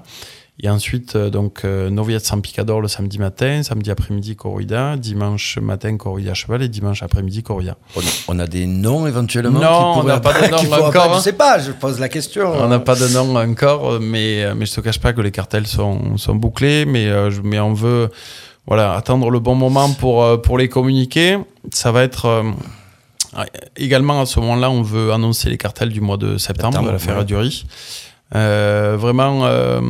Et ensuite, euh, donc, euh, Noviette San Picador le samedi matin, samedi après-midi corrida, dimanche matin corrida à cheval et dimanche après-midi corrida. On, on a des noms éventuellement Non, on n'a pas de nom qu'il faudra encore, pas- hein. Je sais pas, je pose la question. On n'a pas de nom encore, mais, euh, mais je te cache pas que les cartels sont, sont bouclés, mais, mais on veut voilà, attendre le bon moment pour, pour les communiquer. Ça va être. euh, également à ce moment-là, on veut annoncer les cartels du mois de septembre, Septembre, de la Feria ouais. du Riz. Euh, vraiment, euh,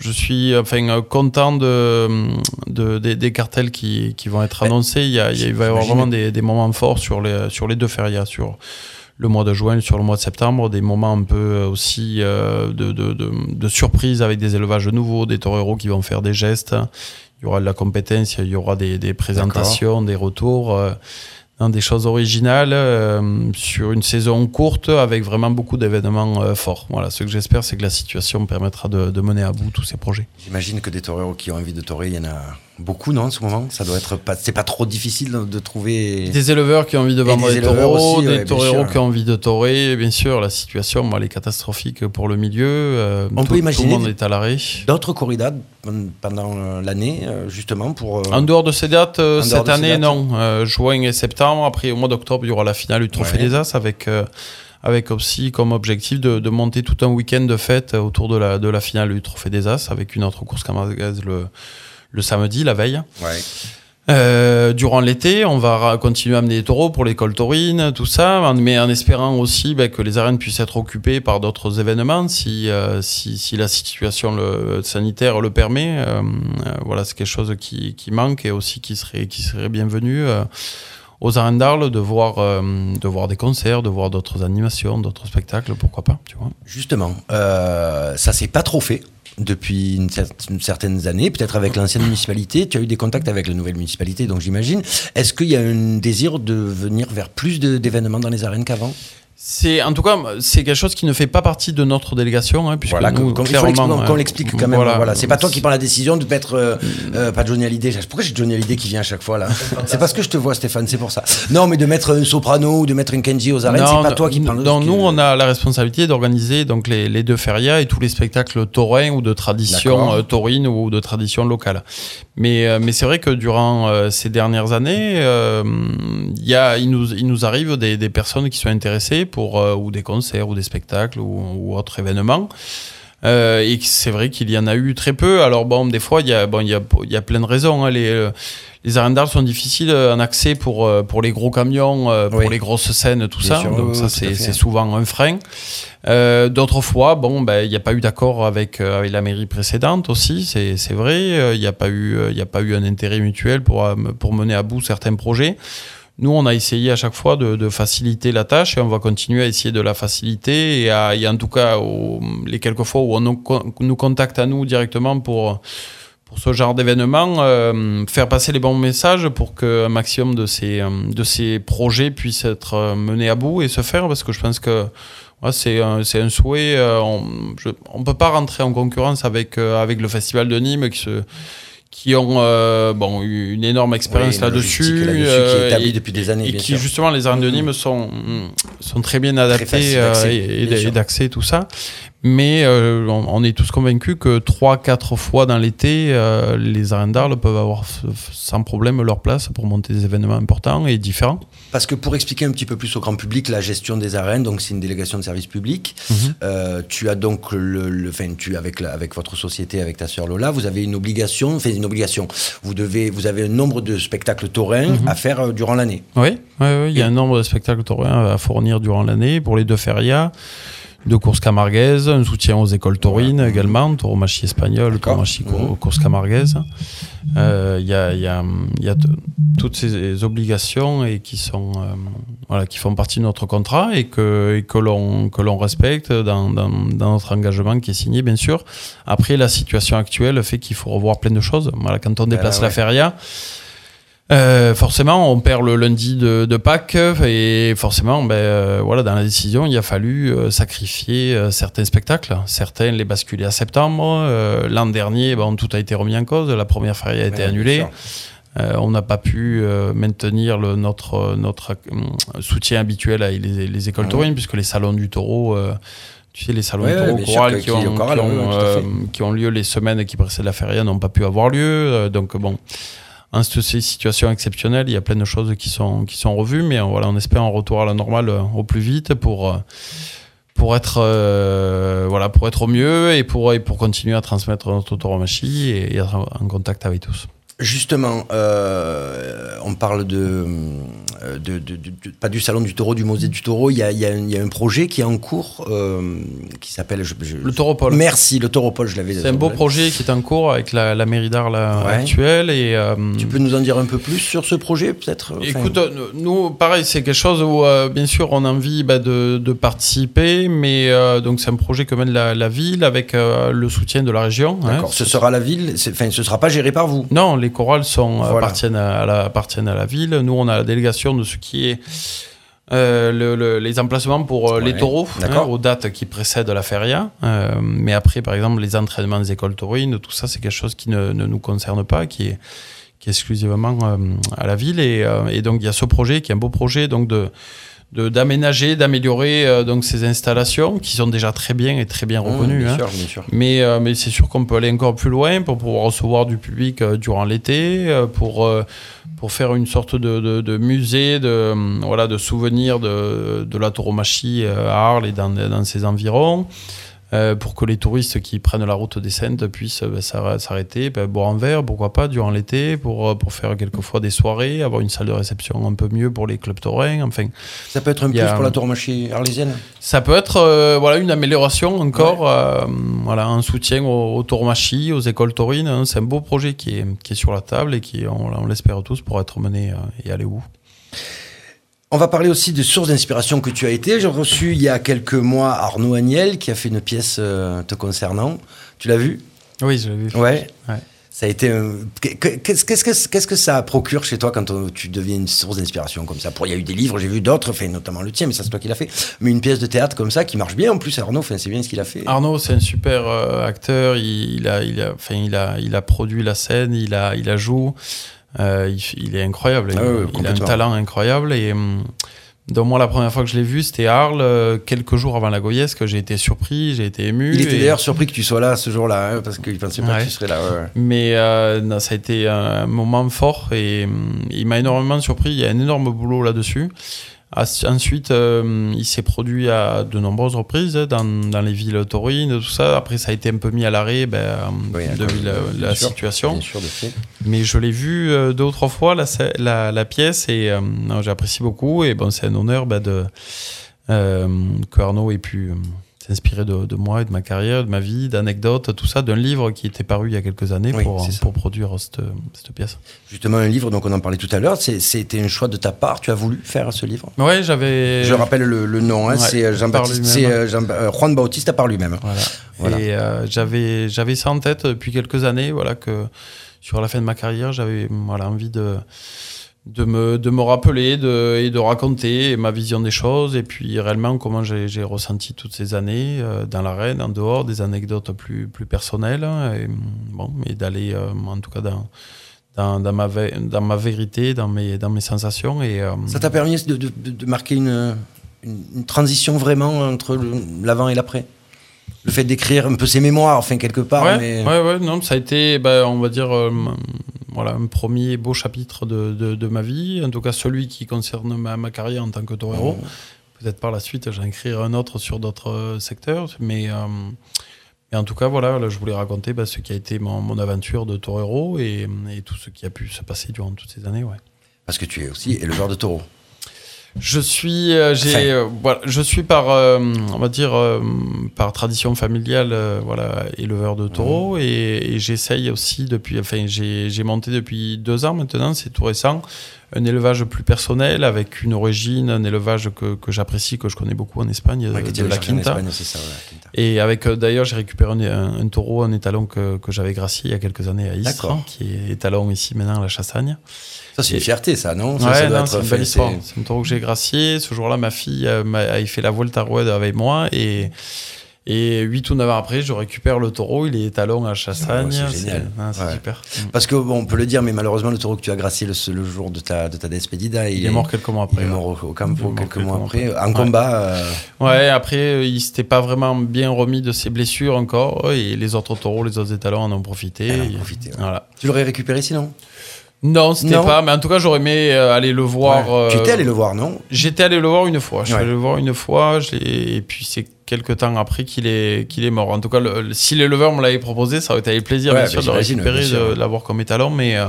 je suis enfin euh, content de, de- des, des cartels qui, qui vont être annoncés. Il, y a, il va y avoir vraiment des, des moments forts sur les, sur les deux férias, sur le mois de juin, sur le mois de septembre, des moments un peu aussi euh, de, de, de, de surprise avec des élevages nouveaux, des toreros qui vont faire des gestes. Il y aura de la compétence, il y aura des, des présentations, des retours. Dans des choses originales euh, sur une saison courte avec vraiment beaucoup d'événements euh, forts. Voilà, ce que j'espère, c'est que la situation permettra de, de mener à bout tous ces projets. J'imagine que des toreros qui ont envie de torer, il y en a beaucoup, non, en ce moment Ça doit être pas, c'est pas trop difficile de- de trouver. Des éleveurs qui ont envie de vendre des des, taureaux, aussi, des toreros qui ont envie de torer. Bien sûr, la situation, moi, elle est catastrophique pour le milieu. euh, On tout, peut imaginer Tout le monde est à l'arrêt. D'autres corridas pendant euh, l'année, euh, justement, pour. euh, En dehors de ces dates, En cette année, dates. non. Euh, juin et septembre. Après, au mois d'octobre, il y aura la finale du Trophée Ouais. des As avec, avec aussi comme objectif de, de monter tout un week-end de fête autour de la, de la finale du Trophée des As avec une autre course camargaise le, le samedi, la veille. Ouais. Euh, durant l'été, on va continuer à amener des taureaux pour l'école taurine, tout ça, mais en espérant aussi ben, que les arènes puissent être occupées par d'autres événements si, euh, si, si la situation le, sanitaire le permet. Euh, voilà, c'est quelque chose qui, qui manque et aussi qui serait, qui serait bienvenu. aux arènes d'Arles, de voir, euh, de voir des concerts, de voir d'autres animations, d'autres spectacles, pourquoi pas, tu vois. Justement, euh, ça s'est pas trop fait depuis une, cer- une certaine année, peut-être avec l'ancienne municipalité. Tu as eu des contacts avec la nouvelle municipalité, donc j'imagine. Est-ce qu'il y a un désir de venir vers plus d'événements dans les arènes qu'avant? C'est en tout cas c'est quelque chose qui ne fait pas partie de notre délégation, hein, puisque Voilà, nous, qu'on- clairement, l'expliquer- qu'on euh, l'explique quand même. Voilà, c'est pas toi qui prends la décision de mettre euh, euh, pas Johnny Hallyday. Pourquoi j'ai Johnny Hallyday qui vient à chaque fois là? C'est parce que je te vois, Stéphane. C'est pour ça. Non, mais de mettre un soprano ou de mettre un Kenji aux arènes, c'est pas toi qui prends. le- Non, qui- nous, on a la responsabilité d'organiser donc les, les deux férias et tous les spectacles taurins ou de tradition euh, taurine ou de tradition locale. Mais, euh, mais c'est vrai que durant euh, ces dernières années, euh, il y a, il, nous, il nous arrive des, des personnes qui sont intéressées pour euh, ou des concerts ou des spectacles ou, ou autres événements. Euh, et c'est vrai qu'il y en a eu très peu. Alors bon, des fois, il y a, bon, il y a, il y a plein de raisons. hein. Les, euh, les arènes d'art sont difficiles en accès pour, pour les gros camions, pour Oui. les grosses scènes, tout Bien ça. sûr, Donc oui, ça, c'est souvent un frein. Euh, D'autres fois, bon, ben, il n'y a pas eu d'accord avec, avec la mairie précédente aussi, c'est c'est vrai. Il n'y a, pas eu, il y a pas eu un intérêt mutuel pour, pour mener à bout certains projets. Nous, on a essayé à chaque fois de, faciliter la tâche et on va continuer à essayer de la faciliter. Et, à- en tout cas, les quelques fois où on nous, con- nous contacte à nous directement pour, pour ce genre d'événement, euh, faire passer les bons messages pour qu'un maximum de ces, de ces projets puissent être euh, menés à bout et se faire, parce que je pense que c'est un, souhait. euh, on ne peut pas rentrer en concurrence avec, avec le Festival de Nîmes qui se qui ont euh, bon, eu une énorme expérience Oui, là-dessus, là-dessus qui est euh, établie depuis des années, et bien qui sûr. justement les arènes de Nîmes sont, sont très bien adaptées faciles euh, d'accès, et, et d'accès tout ça. Mais euh, on, on est tous convaincus que 3-4 fois dans l'été, euh, les arènes d'Arles peuvent avoir sans problème leur place pour monter des événements importants et différents. Parce que pour expliquer un petit peu plus au grand public la gestion des arènes, donc c'est une délégation de service public. Mhm. Euh, tu as donc le, le enfin, tu avec la- avec votre société, avec ta sœur Lola, vous avez une obligation, enfin une obligation. Vous devez, vous avez un nombre de spectacles taurins Mhm. à faire euh, durant l'année. Oui, oui, oui, il y a un nombre de spectacles taurins à fournir durant l'année pour les deux férias. De course camarguaise, un soutien aux écoles taurines également, tauromachie espagnole, tauromachie Mhm. course camarguaise. Euh, Il y a, y a- y a toutes ces obligations et qui sont euh, voilà qui font partie de notre contrat et que, et que l'on que l'on respecte dans, dans, dans notre engagement qui est signé bien sûr. Après la situation actuelle fait qu'il faut revoir plein de choses. Voilà quand on déplace ouais. la feria. Euh, forcément, on perd le lundi de, de Pâques et forcément, ben, euh, voilà, dans la décision, il a fallu euh, sacrifier euh, certains spectacles. Certains les basculer à septembre. L'an dernier, tout a été remis en cause. La première feria a été Ouais, annulée. on n'a pas pu maintenir le, notre, notre soutien habituel avec les, les écoles Mhm. taurines, puisque les salons du taureau, tu sais, les salons Ouais, qui, ont, qui ont, à euh, ont lieu les semaines qui précèdent la feria n'ont pas pu avoir lieu. Euh, donc bon, en ces situations exceptionnelles, il y a plein de choses qui sont, qui sont revues, mais euh, voilà, on espère un retour à la normale euh, au plus vite pour. euh, pour être voilà pour être au mieux et pour et pour continuer à transmettre notre tauromachie et, être en contact avec tous. Justement, on parle de, de, de- de- de- pas du salon du taureau, du musée du taureau. Il y a, il y a un, il y a un projet qui est en cours euh, qui s'appelle Le tauropole. Merci, le tauropole, je l'avais. C'est un beau projet qui est en cours avec la, la mairie d'Arles Ouais. actuelle. Et, euh, Tu peux nous en dire un peu plus sur ce projet, peut-être Enfin, Écoute, euh, nous, pareil, c'est quelque chose où, euh, bien sûr, on a envie bah, de, de participer, mais euh, donc c'est un projet que mène la, la ville avec euh, le soutien de la région. hein. D'accord. Ce sera la ville. Enfin, ce sera pas géré par vous. Non, les chorales sont, Voilà. appartiennent, à la, appartiennent à la ville. Nous, on a la délégation de ce qui est euh, le- le- les emplacements pour euh, les taureaux, hein, aux dates qui précèdent la feria. Euh, mais après, par exemple, les entraînements des écoles taurines, tout ça, c'est quelque chose qui ne, ne nous concerne pas, qui est, qui est exclusivement à la ville. Et, et donc, il y a ce projet qui est un beau projet donc de- d'aménager, d'améliorer euh, donc ces installations qui sont déjà très bien et très bien reconnues. Mmh, bien hein. sûr, bien sûr. Mais, euh, mais c'est sûr qu'on peut aller encore plus loin pour pouvoir recevoir du public euh, durant l'été, pour, pour faire une sorte de, de, de musée, de, voilà, de souvenirs de, de la tauromachie à Arles et dans, dans ses environs. Euh, pour que les touristes qui prennent la route des Saintes puissent s'arr- s'arrêter, ben, boire un verre, pourquoi pas, durant l'été, pour, euh, pour faire quelquefois des soirées, avoir une salle de réception un peu mieux pour les clubs taurins. Enfin, Ça peut être un plus a- pour la tauromachie arlésienne. ça peut être euh, voilà, une amélioration encore, euh, voilà, un soutien aux, aux aux écoles taurines. hein. C'est un beau projet qui est, qui est sur la table et qui, on, on l'espère tous, pour être mené et aller où. On va parler aussi de sources d'inspiration que tu as été. J'ai reçu il y a quelques mois Arnaud Agnel qui a fait une pièce euh, te concernant. Tu l'as vu? Oui, je l'ai vu. Ouais. Ouais. Ça a été. un- qu'est- Qu'est-ce qu'est-ce que qu'est-ce que ça procure chez toi quand on- tu deviens une source d'inspiration comme ça? Pour il y a eu des livres, j'ai vu d'autres, enfin, notamment le tien, mais ça c'est toi qui l'as fait. Mais une pièce de théâtre comme ça qui marche bien en plus, Arnaud, enfin, c'est bien ce qu'il a fait. Arnaud, c'est un super euh, acteur. Il, il a, il, a, enfin, il, a, il a produit la scène, il a, il a joué. Euh, il, il est incroyable. Ah il, a un talent incroyable. Et hum, donc, moi, la première fois que je l'ai vu, c'était Arles, euh, quelques jours avant la Goyesque. J'ai été surpris, j'ai été ému. Il était et- d'ailleurs surpris que tu sois là ce jour-là, hein, parce qu'il pensait pas Ouais. que tu serais là. ouais. Mais euh, non, ça a été un moment fort et hum, il m'a énormément surpris. Il y a un énorme boulot là-dessus. Ensuite, euh, il s'est produit à de nombreuses reprises dans, dans les villes taurines, tout ça. Après, ça a été un peu mis à l'arrêt ben, Oui, de la, sûr, situation. Sûr, de. Mais je l'ai vu euh, deux ou trois fois, la, la, la pièce, et euh, j'apprécie beaucoup. Et bon, c'est un honneur ben, de, euh, que Arnaud ait pu s'inspirer de, de moi et de ma carrière, de ma vie, d'anecdotes, tout ça, d'un livre qui était paru il y a quelques années Oui, pour, produire cette, cette pièce. Justement, un livre, donc on en parlait tout à l'heure, c'était un choix de ta part. Tu as voulu faire ce livre? Ouais, j'avais. Je rappelle le, le nom, hein, Ouais, c'est euh, Jean-Baptiste, par c'est lui-même. euh, Jean- euh, Juan Bautista par lui-même. Voilà. Voilà. Et euh, j'avais, j'avais ça en tête depuis quelques années, voilà, que sur la fin de ma carrière, j'avais voilà, envie de, de, me, de me rappeler de, et de raconter ma vision des choses, et puis réellement comment j'ai, ressenti toutes ces années euh, dans l'arène, en dehors, des anecdotes plus, plus personnelles, hein, et, bon, et d'aller euh, en tout cas dans, dans, dans, ma, dans ma vérité, dans mes, dans mes sensations. Et, euh, Ça t'a permis de, de- de- marquer une, une- une transition vraiment entre l'avant et l'après? Le fait d'écrire un peu ses mémoires, enfin, quelque part. ouais, mais... ouais, ouais, non, ça a été, ben, on va dire, euh, voilà, un premier beau chapitre de, de, de ma vie, en tout cas celui qui concerne ma, ma carrière en tant que torero. Peut-être par la suite, j'en écrirai un autre sur d'autres euh, secteurs, mais, euh, mais en tout cas, voilà, là, je voulais raconter ben, ce qui a été mon, mon aventure de torero et, et tout ce qui a pu se passer durant toutes ces années. Ouais. Parce que tu es aussi éleveur de taureaux. Je suis, euh, j'ai, euh, voilà, je suis par, euh, on va dire, par tradition familiale, voilà, éleveur de taureaux, et, et j'essaye aussi depuis, enfin, j'ai, monté depuis deux ans maintenant, c'est tout récent, un élevage plus personnel avec une origine, un élevage que, que j'apprécie, que je connais beaucoup en Espagne, Ouais, de, de la Quinta. Espagne, c'est ça, ouais, la Quinta. Et avec, d'ailleurs, j'ai récupéré un, un- un taureau, un étalon que, que j'avais gracié il y a quelques années à Istres, qui est étalon ici maintenant à la Chassagne. Ça, c'est une fierté, ça, non? Ça, Ouais, ça doit non, être c'est une belle histoire. c'est- C'est un taureau que j'ai gracié. Ce jour-là, ma fille euh, m'a- a fait la Volta Road avec moi et et 8 ou 9 ans après, je récupère le taureau. Il est étalon à Chassagne. C'est génial. ah, c'est Ouais. super. Parce que bon, on peut le dire, mais malheureusement, le taureau que tu as gracié le, le jour de ta, de ta despedida, il, Il est mort quelques mois Il après. est ouais. mort au, au campo Il est quelques quelques mois mois après. après. En Ouais. combat, euh, Ouais, après, euh, il s'était pas vraiment bien remis de ses blessures encore. Et les autres taureaux, les autres étalons en ont profité. En profité. Voilà. tu l'aurais récupéré sinon? Non, c'était Non. pas. Mais en tout cas, j'aurais aimé euh, aller le voir. Ouais. Tu euh, étais allé le voir, non? J'étais allé le voir une fois. Je suis Ouais. allé le voir une fois, je l'ai- et puis c'est quelques temps après qu'il est, qu'il est mort. En tout cas, le- le- si l'éleveur me l'avait proposé, ça aurait été avec plaisir, Ouais, bien sûr, bah, de le j'imagine, récupérer, bien sûr. de, de l'avoir comme étalon, mais, euh,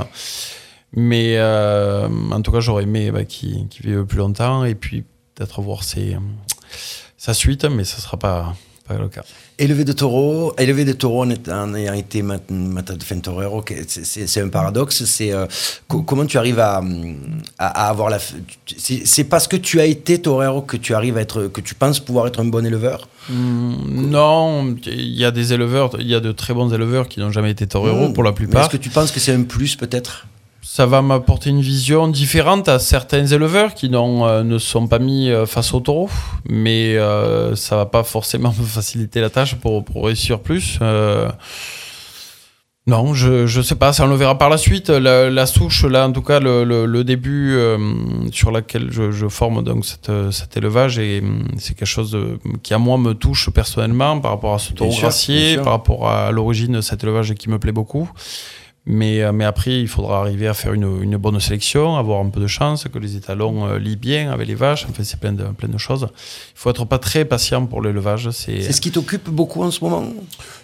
mais euh, en tout cas, j'aurais aimé bah, qu'il qu'il vive plus longtemps et puis peut-être voir ses, euh, sa suite, mais ce sera pas, pas le cas. Élevé de taureau, élevé de taureau en, ayant été fin torero, c'est- un paradoxe. C'est euh, co- comment tu arrives à, à, à avoir la. C'est parce que tu as été torero que tu arrives à être, que tu penses pouvoir être un bon éleveur? Hum, non, il y a des éleveurs, il y a de très bons éleveurs qui n'ont jamais été toreros Mmh. pour la plupart. Est-ce que tu penses que c'est un plus peut-être? Ça va m'apporter une vision différente à certains éleveurs qui euh, ne sont pas mis euh, face au taureau, mais euh, ça va pas forcément me faciliter la tâche pour, pour réussir plus. Euh, non, je, je sais pas, ça on le verra par la suite. La, la souche, là, en tout cas, le, le, le début euh, sur laquelle je, je forme donc cette, cet élevage, et c'est quelque chose de- qui, à moi, me touche personnellement par rapport à ce taureau gracier, par rapport à l'origine de cet élevage qui me plaît beaucoup. Mais, euh, mais après, il faudra arriver à faire une, une bonne sélection, avoir un peu de chance, que les étalons euh, lient bien avec les vaches. Enfin, c'est plein de, plein de choses. Il faut être pas très patient pour l'élevage. C'est ce qui t'occupe beaucoup en ce moment?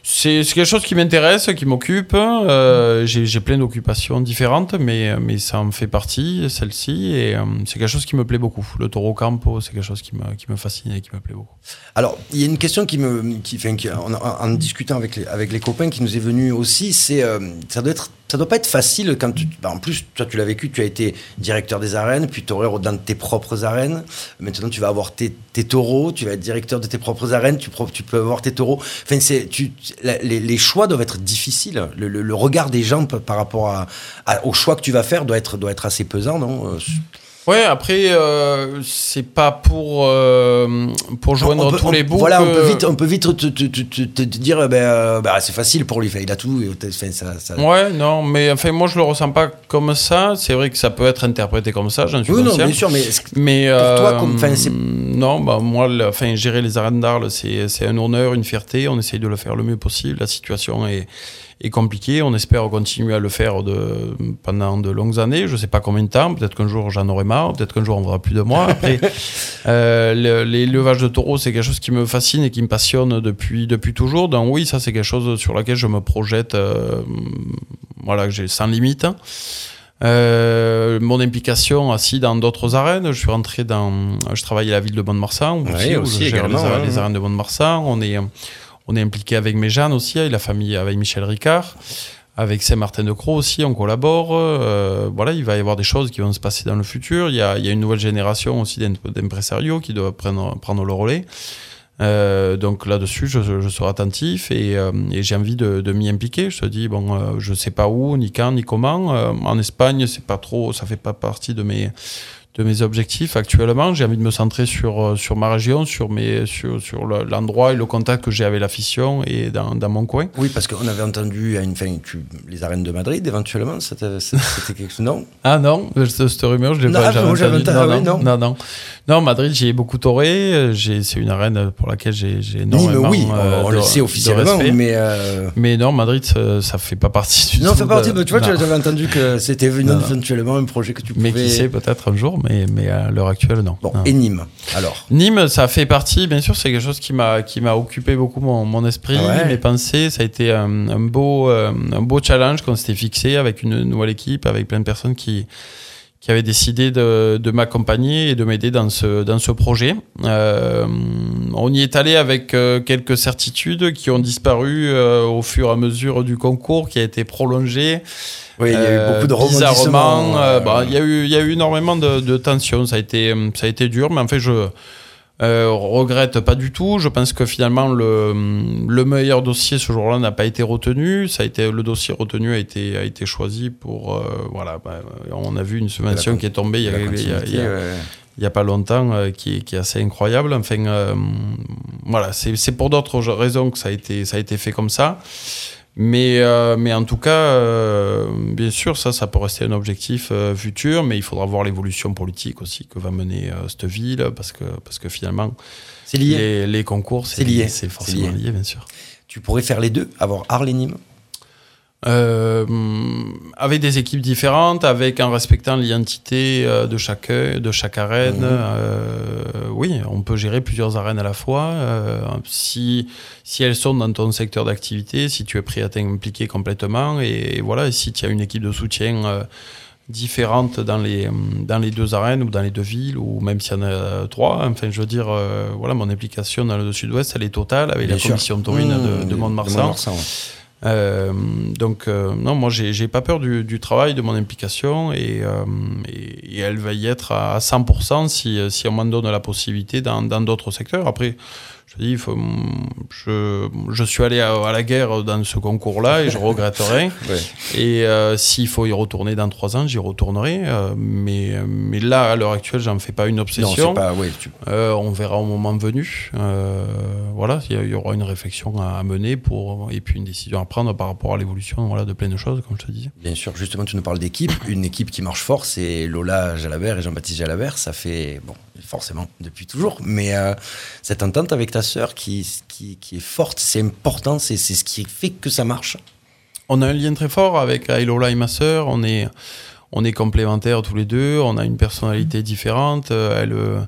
C'est quelque chose qui m'intéresse, qui m'occupe. Euh, J'ai j'ai plein d'occupations différentes, mais, mais ça en fait partie, celle-ci. Et euh, c'est quelque chose qui me plaît beaucoup. Le taureau campo, c'est quelque chose qui me, qui me fascine et qui me plaît beaucoup. Alors, il y a une question qui me, qui, enfin, qui- en, en- en discutant avec les, avec les copains qui nous est venue aussi, c'est, euh, ça doit être, ça doit pas être facile quand tu, bah, en plus, toi tu l'as vécu, tu as été directeur des arènes, puis torero dans tes propres arènes. Maintenant, tu vas avoir tes, taureaux, tu vas être directeur de tes propres arènes, tu, peux avoir tes taureaux. Enfin, les, choix doivent être difficiles. Le, regard des gens par rapport à, au choix que tu vas faire doit être, doit être assez pesant, non? Euh, Ouais, après, euh, c'est pas pour, euh, pour joindre On peut- tous on- les bouts. Voilà, que- on peut vite, on peut vite te, te- te- te- te dire, eh ben, euh, bah, c'est facile pour lui, il a tout. enfin, ça, ça- Ouais, non, mais enfin, moi je le ressens pas comme ça. C'est vrai que ça peut être interprété comme ça, j'en suis Oui, non, bien sûr, mais Mais Pour toi, euh, comme- non, bah moi, le- enfin, gérer les arènes d'Arles, c'est un honneur, une fierté. On essaye de le faire le mieux possible. La situation est est compliquée. On espère continuer à le faire de, pendant de longues années. Je sais pas combien de temps. Peut-être qu'un jour j'en aurai marre. Peut-être qu'un jour on voudra plus de moi. Après, euh, le- l'élevage de taureaux, c'est quelque chose qui me fascine et qui me passionne depuis depuis toujours. Donc oui, ça c'est quelque chose sur laquelle je me projette. euh, voilà, que j'ai sans limite. Euh, mon implication aussi dans d'autres arènes. Je suis rentré dans, je travaille à la ville de Bonne-Marsan aussi, où je gère les, arènes- ouais, les arènes de Bonne-Marsan. On est, on est impliqué avec Méjeanne aussi, avec la famille, avec Michel Ricard. Avec Saint-Martin-de-Croix aussi, on collabore. Euh, voilà, il va y avoir des choses qui vont se passer dans le futur. Il y a, une nouvelle génération aussi d'im- d'impresarios qui doivent prendre, le relais. Euh, donc là-dessus, je, je serai attentif et, euh, j'ai envie de, m'y impliquer. Je dis, bon, euh, je sais pas où, ni quand, ni comment. En Espagne, c'est pas trop, ça fait pas partie de mes de mes objectifs actuellement. J'ai envie de me centrer sur euh, sur ma région, sur mes sur sur le- l'endroit et le contact que j'ai avec l'afition et dans, dans mon coin. Oui, parce qu'on avait entendu à une fin, tu- les arènes de Madrid, éventuellement, c'était quelque chose. Non Ah non, cette, cette rumeur, je l'ai pas ah, jamais entendue. entendu, non, oui, non, non. non, non. Non, Madrid, j'y ai beaucoup toré. Euh, C'est une arène pour laquelle j'ai j'ai Nîmes, énormément oui, euh, on, de- le sait officiellement, mais. euh, Mais non, Madrid, ça, ça fait pas partie du Non, tout. fait partie, de- mais tu vois, non. j'avais entendu que c'était éventuellement un projet que tu pouvais. Mais qui sait, peut-être un jour, mais, mais à l'heure actuelle, non. Bon, Non. et Nîmes, alors Nîmes, ça fait partie, bien sûr, c'est quelque chose qui m'a qui m'a occupé beaucoup mon, mon esprit, Ah ouais. mes pensées. Ça a été un, un beau euh, un beau challenge qu'on s'était fixé avec une nouvelle équipe, avec plein de personnes qui qui avait décidé de, de m'accompagner et de m'aider dans ce, dans ce projet. Euh, on y est allé avec euh, quelques certitudes qui ont disparu euh, au fur et à mesure du concours qui a été prolongé. Oui, il y a eu Euh, beaucoup de bizarrement, rebondissements. euh, bah, il y a eu, il y a eu énormément de, de tensions. Ça a été, ça a été dur, mais en fait, je euh, regrette pas du tout. Je pense que finalement, le, le meilleur dossier ce jour-là n'a pas été retenu. Ça a été, le dossier retenu a été, a été choisi pour, euh, voilà, bah, on a vu une subvention qui est tombée il y a, la il y a- continuité, il y a- ouais. il y a pas longtemps, euh, qui, est- qui est assez incroyable. Enfin, euh, voilà, c'est c'est pour d'autres raisons que ça a été, ça a été fait comme ça. Mais, euh, mais en tout cas, euh, bien sûr, ça, ça peut rester un objectif euh, futur, mais il faudra voir l'évolution politique aussi que va mener cette ville, parce que, parce que finalement, lié. les, les concours, C'est lié. C'est forcément lié. lié. bien sûr. Tu pourrais faire les deux, avoir Arles et Nîmes. Euh, avec des équipes différentes, avec en respectant l'identité euh, de chaque de chaque arène. Mhm. euh, oui, on peut gérer plusieurs arènes à la fois. euh, si si elles sont dans ton secteur d'activité, si tu es prêt à t'impliquer complètement, et, voilà, et si tu as une équipe de soutien. différente dans les dans les deux arènes ou dans les deux villes ou même s'il y en a trois enfin je veux dire euh, voilà mon implication dans le sud-ouest elle est totale avec Bien la sûr. commission taurine Mmh, de, de Mont-de-Marsan. Euh, donc euh, non, moi j'ai pas peur du, du travail, de mon implication et, euh, et, et elle va y être à 100% si, si on m'en donne la possibilité dans d'autres secteurs. Après, je te dis, faut, je, je suis allé à, à la guerre dans ce concours-là et je regretterai. Ouais. Et euh, s'il faut y retourner dans trois ans, j'y retournerai. euh, mais, mais là, à l'heure actuelle, j'en fais pas une Non, obsession. c'est pas. Ouais, tu- Euh, on verra au moment venu. Euh, voilà, il y, aura une réflexion à, à mener pour, et puis une décision à prendre par rapport à l'évolution voilà, de plein de choses, comme je te dis. Bien sûr, justement, tu nous parles d'équipe. Une équipe qui marche fort, c'est Lola Jalabert et Jean-Baptiste Jalabert. Ça fait, bon, forcément, depuis toujours. Mais euh, cette entente avec ta sœur qui, qui, qui est forte, c'est important, c'est ce qui fait que ça marche. On a un lien très fort avec Ailola et ma sœur. On est, on est complémentaires tous les deux. On a une personnalité différente. Euh, Elle, euh,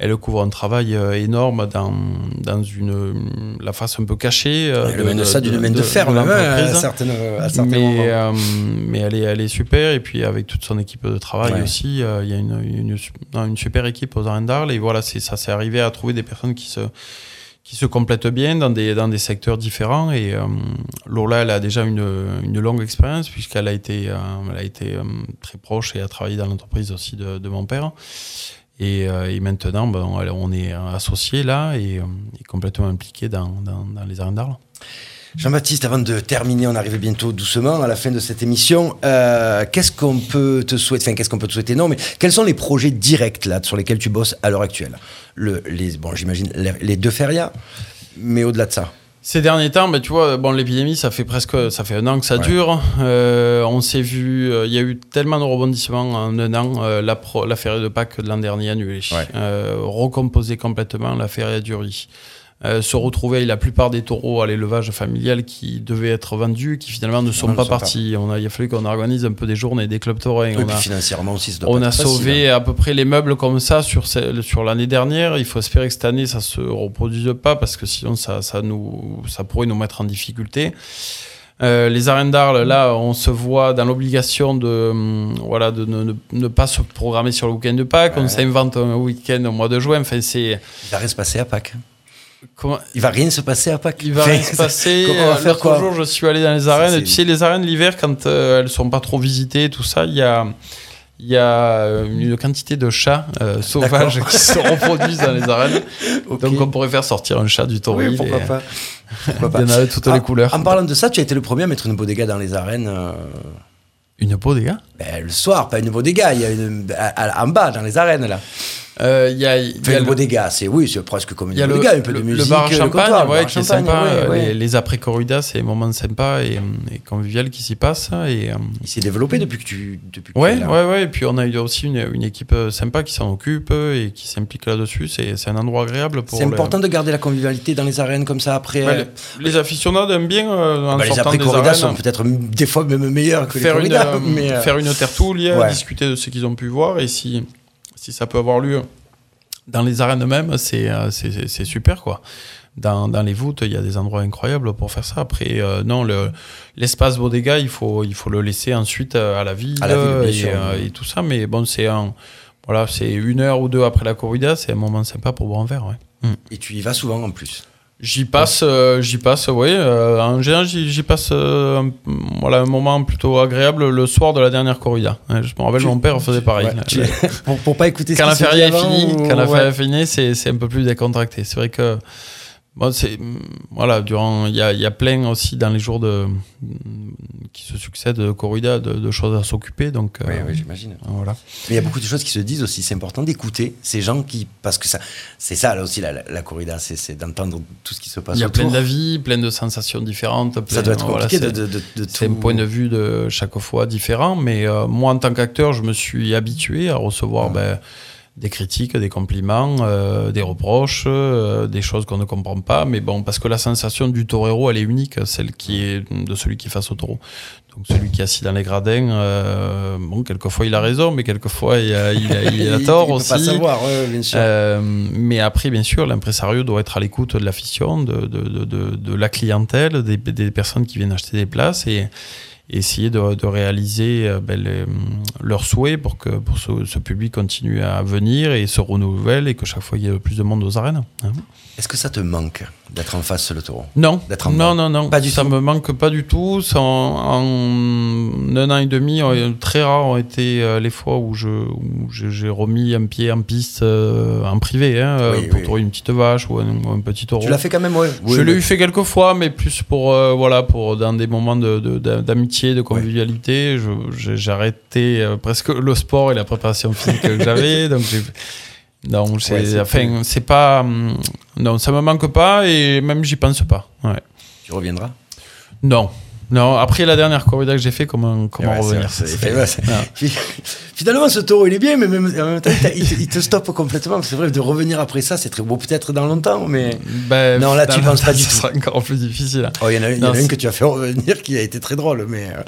elle couvre un travail euh, énorme dans, dans une, la face un peu cachée. euh, Elle mène ça d'une main de, fer, même, hein, à certaines, à certains mais, moments. euh, mais elle est, elle est super. Et puis avec toute son équipe de travail Ouais. aussi, euh, il y a une, une, super équipe aux arènes d'Arles. Et voilà, c'est ça, c'est arrivé à trouver des personnes qui se, qui se complètent bien dans des, dans des secteurs différents. Et euh, Lola, elle a déjà une, une longue expérience puisqu'elle a été, euh, elle a été euh, très proche et a travaillé dans l'entreprise aussi de, de mon père. Et, euh, et maintenant, ben, on est associés là et, euh, complètement impliqués dans, les arènes d'Arles. Jean-Baptiste, avant de terminer, on arrive bientôt doucement à la fin de cette émission. Euh, qu'est-ce qu'on peut te souhaiter qu'est-ce qu'on peut te souhaiter? Non, mais quels sont les projets directs là sur lesquels tu bosses à l'heure actuelle? Le, les, bon, j'imagine les, les deux férias, mais au-delà de ça. Ces derniers temps, ben, tu vois, bon, l'épidémie, ça fait presque, ça fait un an que ça Ouais. dure. Euh, on s'est vu, euh, il y a eu tellement de rebondissements en un an. Euh, la, pro- la de Pâques de l'an dernier annulée. Ouais. Euh, recomposer complètement la ferie à Durie. Euh, se retrouver la plupart des taureaux à l'élevage familial qui devaient être vendus, qui finalement ne sont Non, pas sont pas. partis. On a, il a fallu qu'on organise un peu des journées, des clubs taurins. On a, financièrement aussi, ça doit on pas a facile, sauvé hein. à peu près les meubles comme ça sur, sur l'année dernière. Il faut espérer que cette année, ça se reproduise pas parce que sinon, ça, ça, nous, ça pourrait nous mettre en difficulté. Euh, les arènes d'Arles, là, on se voit dans l'obligation de, hum, voilà, de ne, ne- ne pas se programmer sur le week-end de Pâques. On s'invente un week-end au mois de juin. Enfin, c'est. Il va se passer à Pâques. Comment, Il va rien se passer à Pâques. il va rien se passer. Comment on va faire quoi jour, je suis allé dans les arènes. Et tu sais, les arènes l'hiver, quand euh, elles sont pas trop visitées, tout ça, il y a, il y a euh, une quantité de chats euh, sauvages D'accord. qui se reproduisent dans les arènes. Donc, on pourrait faire sortir un chat du Oui, tauril. pourquoi et- pas. Pourquoi pas. Il y en a de toutes Ah, les couleurs. En parlant de ça, tu as été le premier à mettre une bodega dans les arènes. euh, Une gars ben, le soir, pas une bodega, il y a une en bas dans les arènes là. Euh, Il y a, y a une le- bodega, c'est oui, c'est presque comme il une y a le, bodega, un peu le- de le musique. bar à le champagne, comptoir, le ouais, bar à qui est champagne, sympa. ouais, euh, ouais. Les, les après-corridas, c'est des moments sympas et, et convivial qui s'y passent. Et, euh, Il s'est développé depuis que tu depuis que Ouais, tu es là. ouais, ouais. Et puis on a eu aussi une, une équipe euh, sympa qui s'en occupe euh, et qui s'implique là-dessus. C'est un endroit agréable pour. C'est le- important de garder la convivialité dans les arènes comme ça après. Euh, les, les aficionados aiment bien euh, en bah, les sortant après des corridas arènes, sont peut-être des fois même meilleurs que les faire une, corridas, euh, mais euh, faire une tertulia, discuter de ce qu'ils ont pu voir et si si ça peut avoir lieu dans les arènes même, c'est euh, c'est- c'est super quoi. Dans, dans les voûtes, il y a des endroits incroyables pour faire ça. Après, euh, non, le- l'espace bodega, il faut, il faut le laisser ensuite euh, à la ville, À la ville, bien et, euh, tout ça. Mais bon, c'est un, voilà, c'est une heure ou deux après la corrida, c'est un moment sympa pour boire un verre. Ouais. Et tu y vas souvent en plus. J'y passe, euh, j'y passe, oui. euh, en général, j'y passe euh, un, voilà, un moment plutôt agréable le soir de la dernière corrida. Je me rappelle, Tu- mon père faisait pareil. Ouais, tu- pour, pour pas écouter ce quand la se ferie dit est finie, ou- quand la ouais. ferie est finie, c'est c'est un peu plus décontracté. C'est vrai que bon, c'est voilà, durant il y a, y a plein aussi dans les jours de qui se succèdent de corrida de, de choses à s'occuper. Donc Oui, euh, oui, j'imagine. voilà. Mais il y a beaucoup de choses qui se disent aussi. C'est important d'écouter ces gens qui. Parce que ça, c'est ça, là aussi, la, la, la corrida, c'est, d'entendre tout ce qui se passe Il y a autour. plein d'avis, plein de sensations différentes. Ça doit être compliqué de, de, C'est un point de vue de chaque fois différent, mais euh, moi en tant qu'acteur, je me suis habitué à recevoir ben, des critiques, des compliments, euh, des reproches, euh, des choses qu'on ne comprend pas, mais bon, parce que la sensation du torero, elle est unique, celle qui est de celui qui est face au taureau. Donc celui qui est assis dans les gradins, euh, bon, quelquefois il a raison, mais quelquefois il a, il a, il a Il- tort il peut aussi. pas savoir, ouais, bien sûr. Euh, mais après, bien sûr, l'impresario doit être à l'écoute de l'afition, de, de, de, de, de la clientèle, des, des personnes qui viennent acheter des places et essayer de, réaliser euh, ben, les- leurs souhaits pour que pour ce, ce public continue à venir et se renouvelle et que chaque fois il y ait plus de monde aux arènes. hein. Est-ce que ça te manque d'être en face le taureau? Non, D'être en non, non, non, Pas du ça tout? me manque pas du tout. Ça, en, en un an et demi, euh, très rares ont été euh, les fois où je où j'ai remis un pied en piste euh, en privé hein, euh, Oui, pour oui. trouver une petite vache ou un, ou un petit taureau. Tu l'as fait quand même, ouais. Je l'ai eu fait quelques fois, mais plus pour euh, voilà pour dans des moments de- de- d'a- d'amitié, de, convivialité. Je- J'ai j'ai arrêté euh, presque le sport et la préparation physique que j'avais, donc j'ai non, c'est Ouais, c'est enfin c'est pas hum, non ça me manque pas et même j'y pense pas. Ouais. Tu reviendras? Non. Non, après la dernière corrida que j'ai fait, comment, comment Ouais, c'est revenir? c'est- C'est- c'est-. Finalement, ce taureau, il est bien, mais même, en même temps, il, te- stoppe complètement. C'est vrai, de revenir après ça, c'est très beau, peut-être dans longtemps, mais. Ben, non, là, tu dans- penses pas du ça tout. sera encore plus difficile. hein. Oh, il y en a, il y en Non, a c'est- une que tu as fait revenir qui a été très drôle, mais. euh,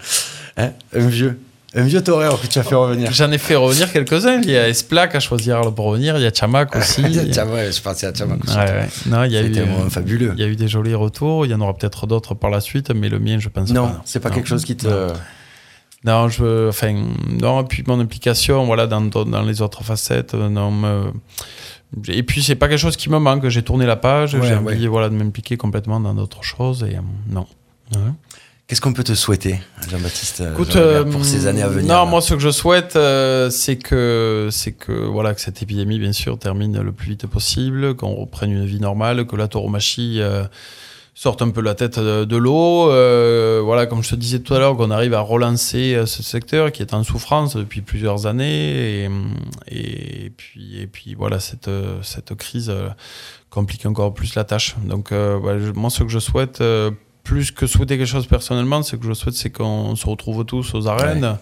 hein, un vieux. Un vieux torero que tu as fait revenir. J'en ai fait revenir quelques-uns. Il y a Esplac à choisir pour revenir. Il y a Chamac aussi. Tiens, ouais, je pensais à Chamac. Ouais, ouais. Non, il y a eu, euh, fabuleux. Il y a eu des jolis retours. Il y en aura peut-être d'autres par la suite, mais le mien, je pense Non, pas. c'est pas Non. quelque chose qui te. Non. Non, je, enfin, non, et puis mon implication, voilà, dans, dans les autres facettes, euh, non, me- et puis c'est pas quelque chose qui me manque. J'ai tourné la page, Ouais, j'ai envie, voilà, de m'impliquer complètement dans d'autres choses, et euh, non. Qu'est-ce qu'on peut te souhaiter, Jean-Baptiste euh, Écoute, euh, pour ces années à venir Non, moi, ce que je souhaite, euh, c'est que, c'est que, voilà, que cette épidémie, bien sûr, termine le plus vite possible, qu'on reprenne une vie normale, que la tauromachie sorte un peu la tête de, de l'eau. euh, voilà, comme je te disais tout à l'heure, qu'on arrive à relancer ce secteur qui est en souffrance depuis plusieurs années. Et, et puis, et puis, voilà, cette, cette crise complique encore plus la tâche. Donc, euh, moi, ce que je souhaite, plus que souhaiter quelque chose personnellement, ce que je souhaite, c'est qu'on se retrouve tous aux arènes,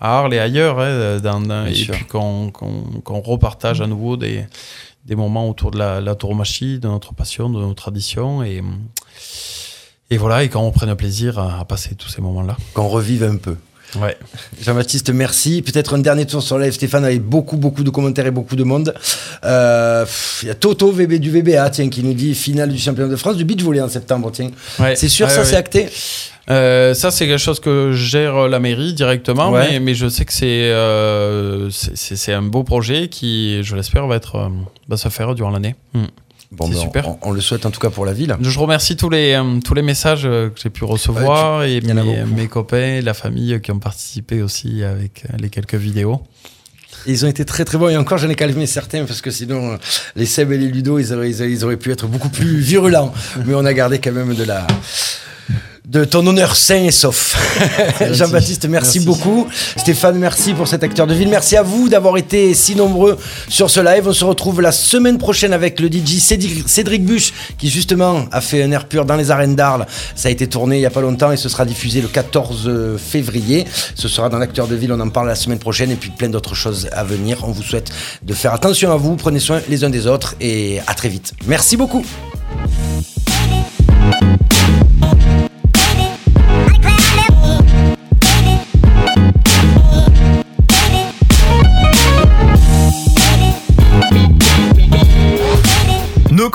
à Arles et ailleurs, hein, dans- dans- Bien et sûr. puis qu'on repartage à nouveau des, des moments autour de la, la tauromachie, de notre passion, de nos traditions, et, et voilà, et qu'on reprenne plaisir à, à passer tous ces moments-là. Qu'on revive un peu. Ouais. Jean-Baptiste, merci. Peut-être un dernier tour sur live, Stéphane, avec beaucoup, beaucoup de commentaires et beaucoup de monde. Euh, Il y a Toto VB du VBA, tiens, qui nous dit finale du championnat de France du beach volley en septembre, tiens. Ouais. C'est sûr, ça, c'est acté? Euh, ça, c'est quelque chose que gère la mairie directement, Ouais. mais, mais je sais que c'est euh, c'est- c'est un beau projet qui, je l'espère, va, être, va se faire durant l'année. Hmm. Bon, C'est ben, super. On, on le souhaite en tout cas pour la ville. Je remercie tous les, euh, tous les messages euh, que j'ai pu recevoir et en a mes, mes copains, la famille qui ont participé aussi avec euh, les quelques vidéos. Et ils ont été très très bons. Et encore, j'en ai calmé certains parce que sinon, euh, les Seb et les Ludo, ils auraient- ils auraient pu être beaucoup plus virulents. Mais on a gardé quand même de la. De ton honneur sain et sauf. Jean-Baptiste, merci, Merci. beaucoup. Stéphane, merci pour cet acteur de ville. Merci à vous d'avoir été si nombreux sur ce live. On se retrouve la semaine prochaine avec le DJ Cédric, Cédric Buche qui justement a fait un air pur dans les arènes d'Arles. Ça a été tourné il n'y a pas longtemps et ce sera diffusé le 14 février. Ce sera dans l'acteur de ville. On en parle la semaine prochaine et puis plein d'autres choses à venir. On vous souhaite de faire attention à vous. Prenez soin les uns des autres et à très vite. Merci beaucoup.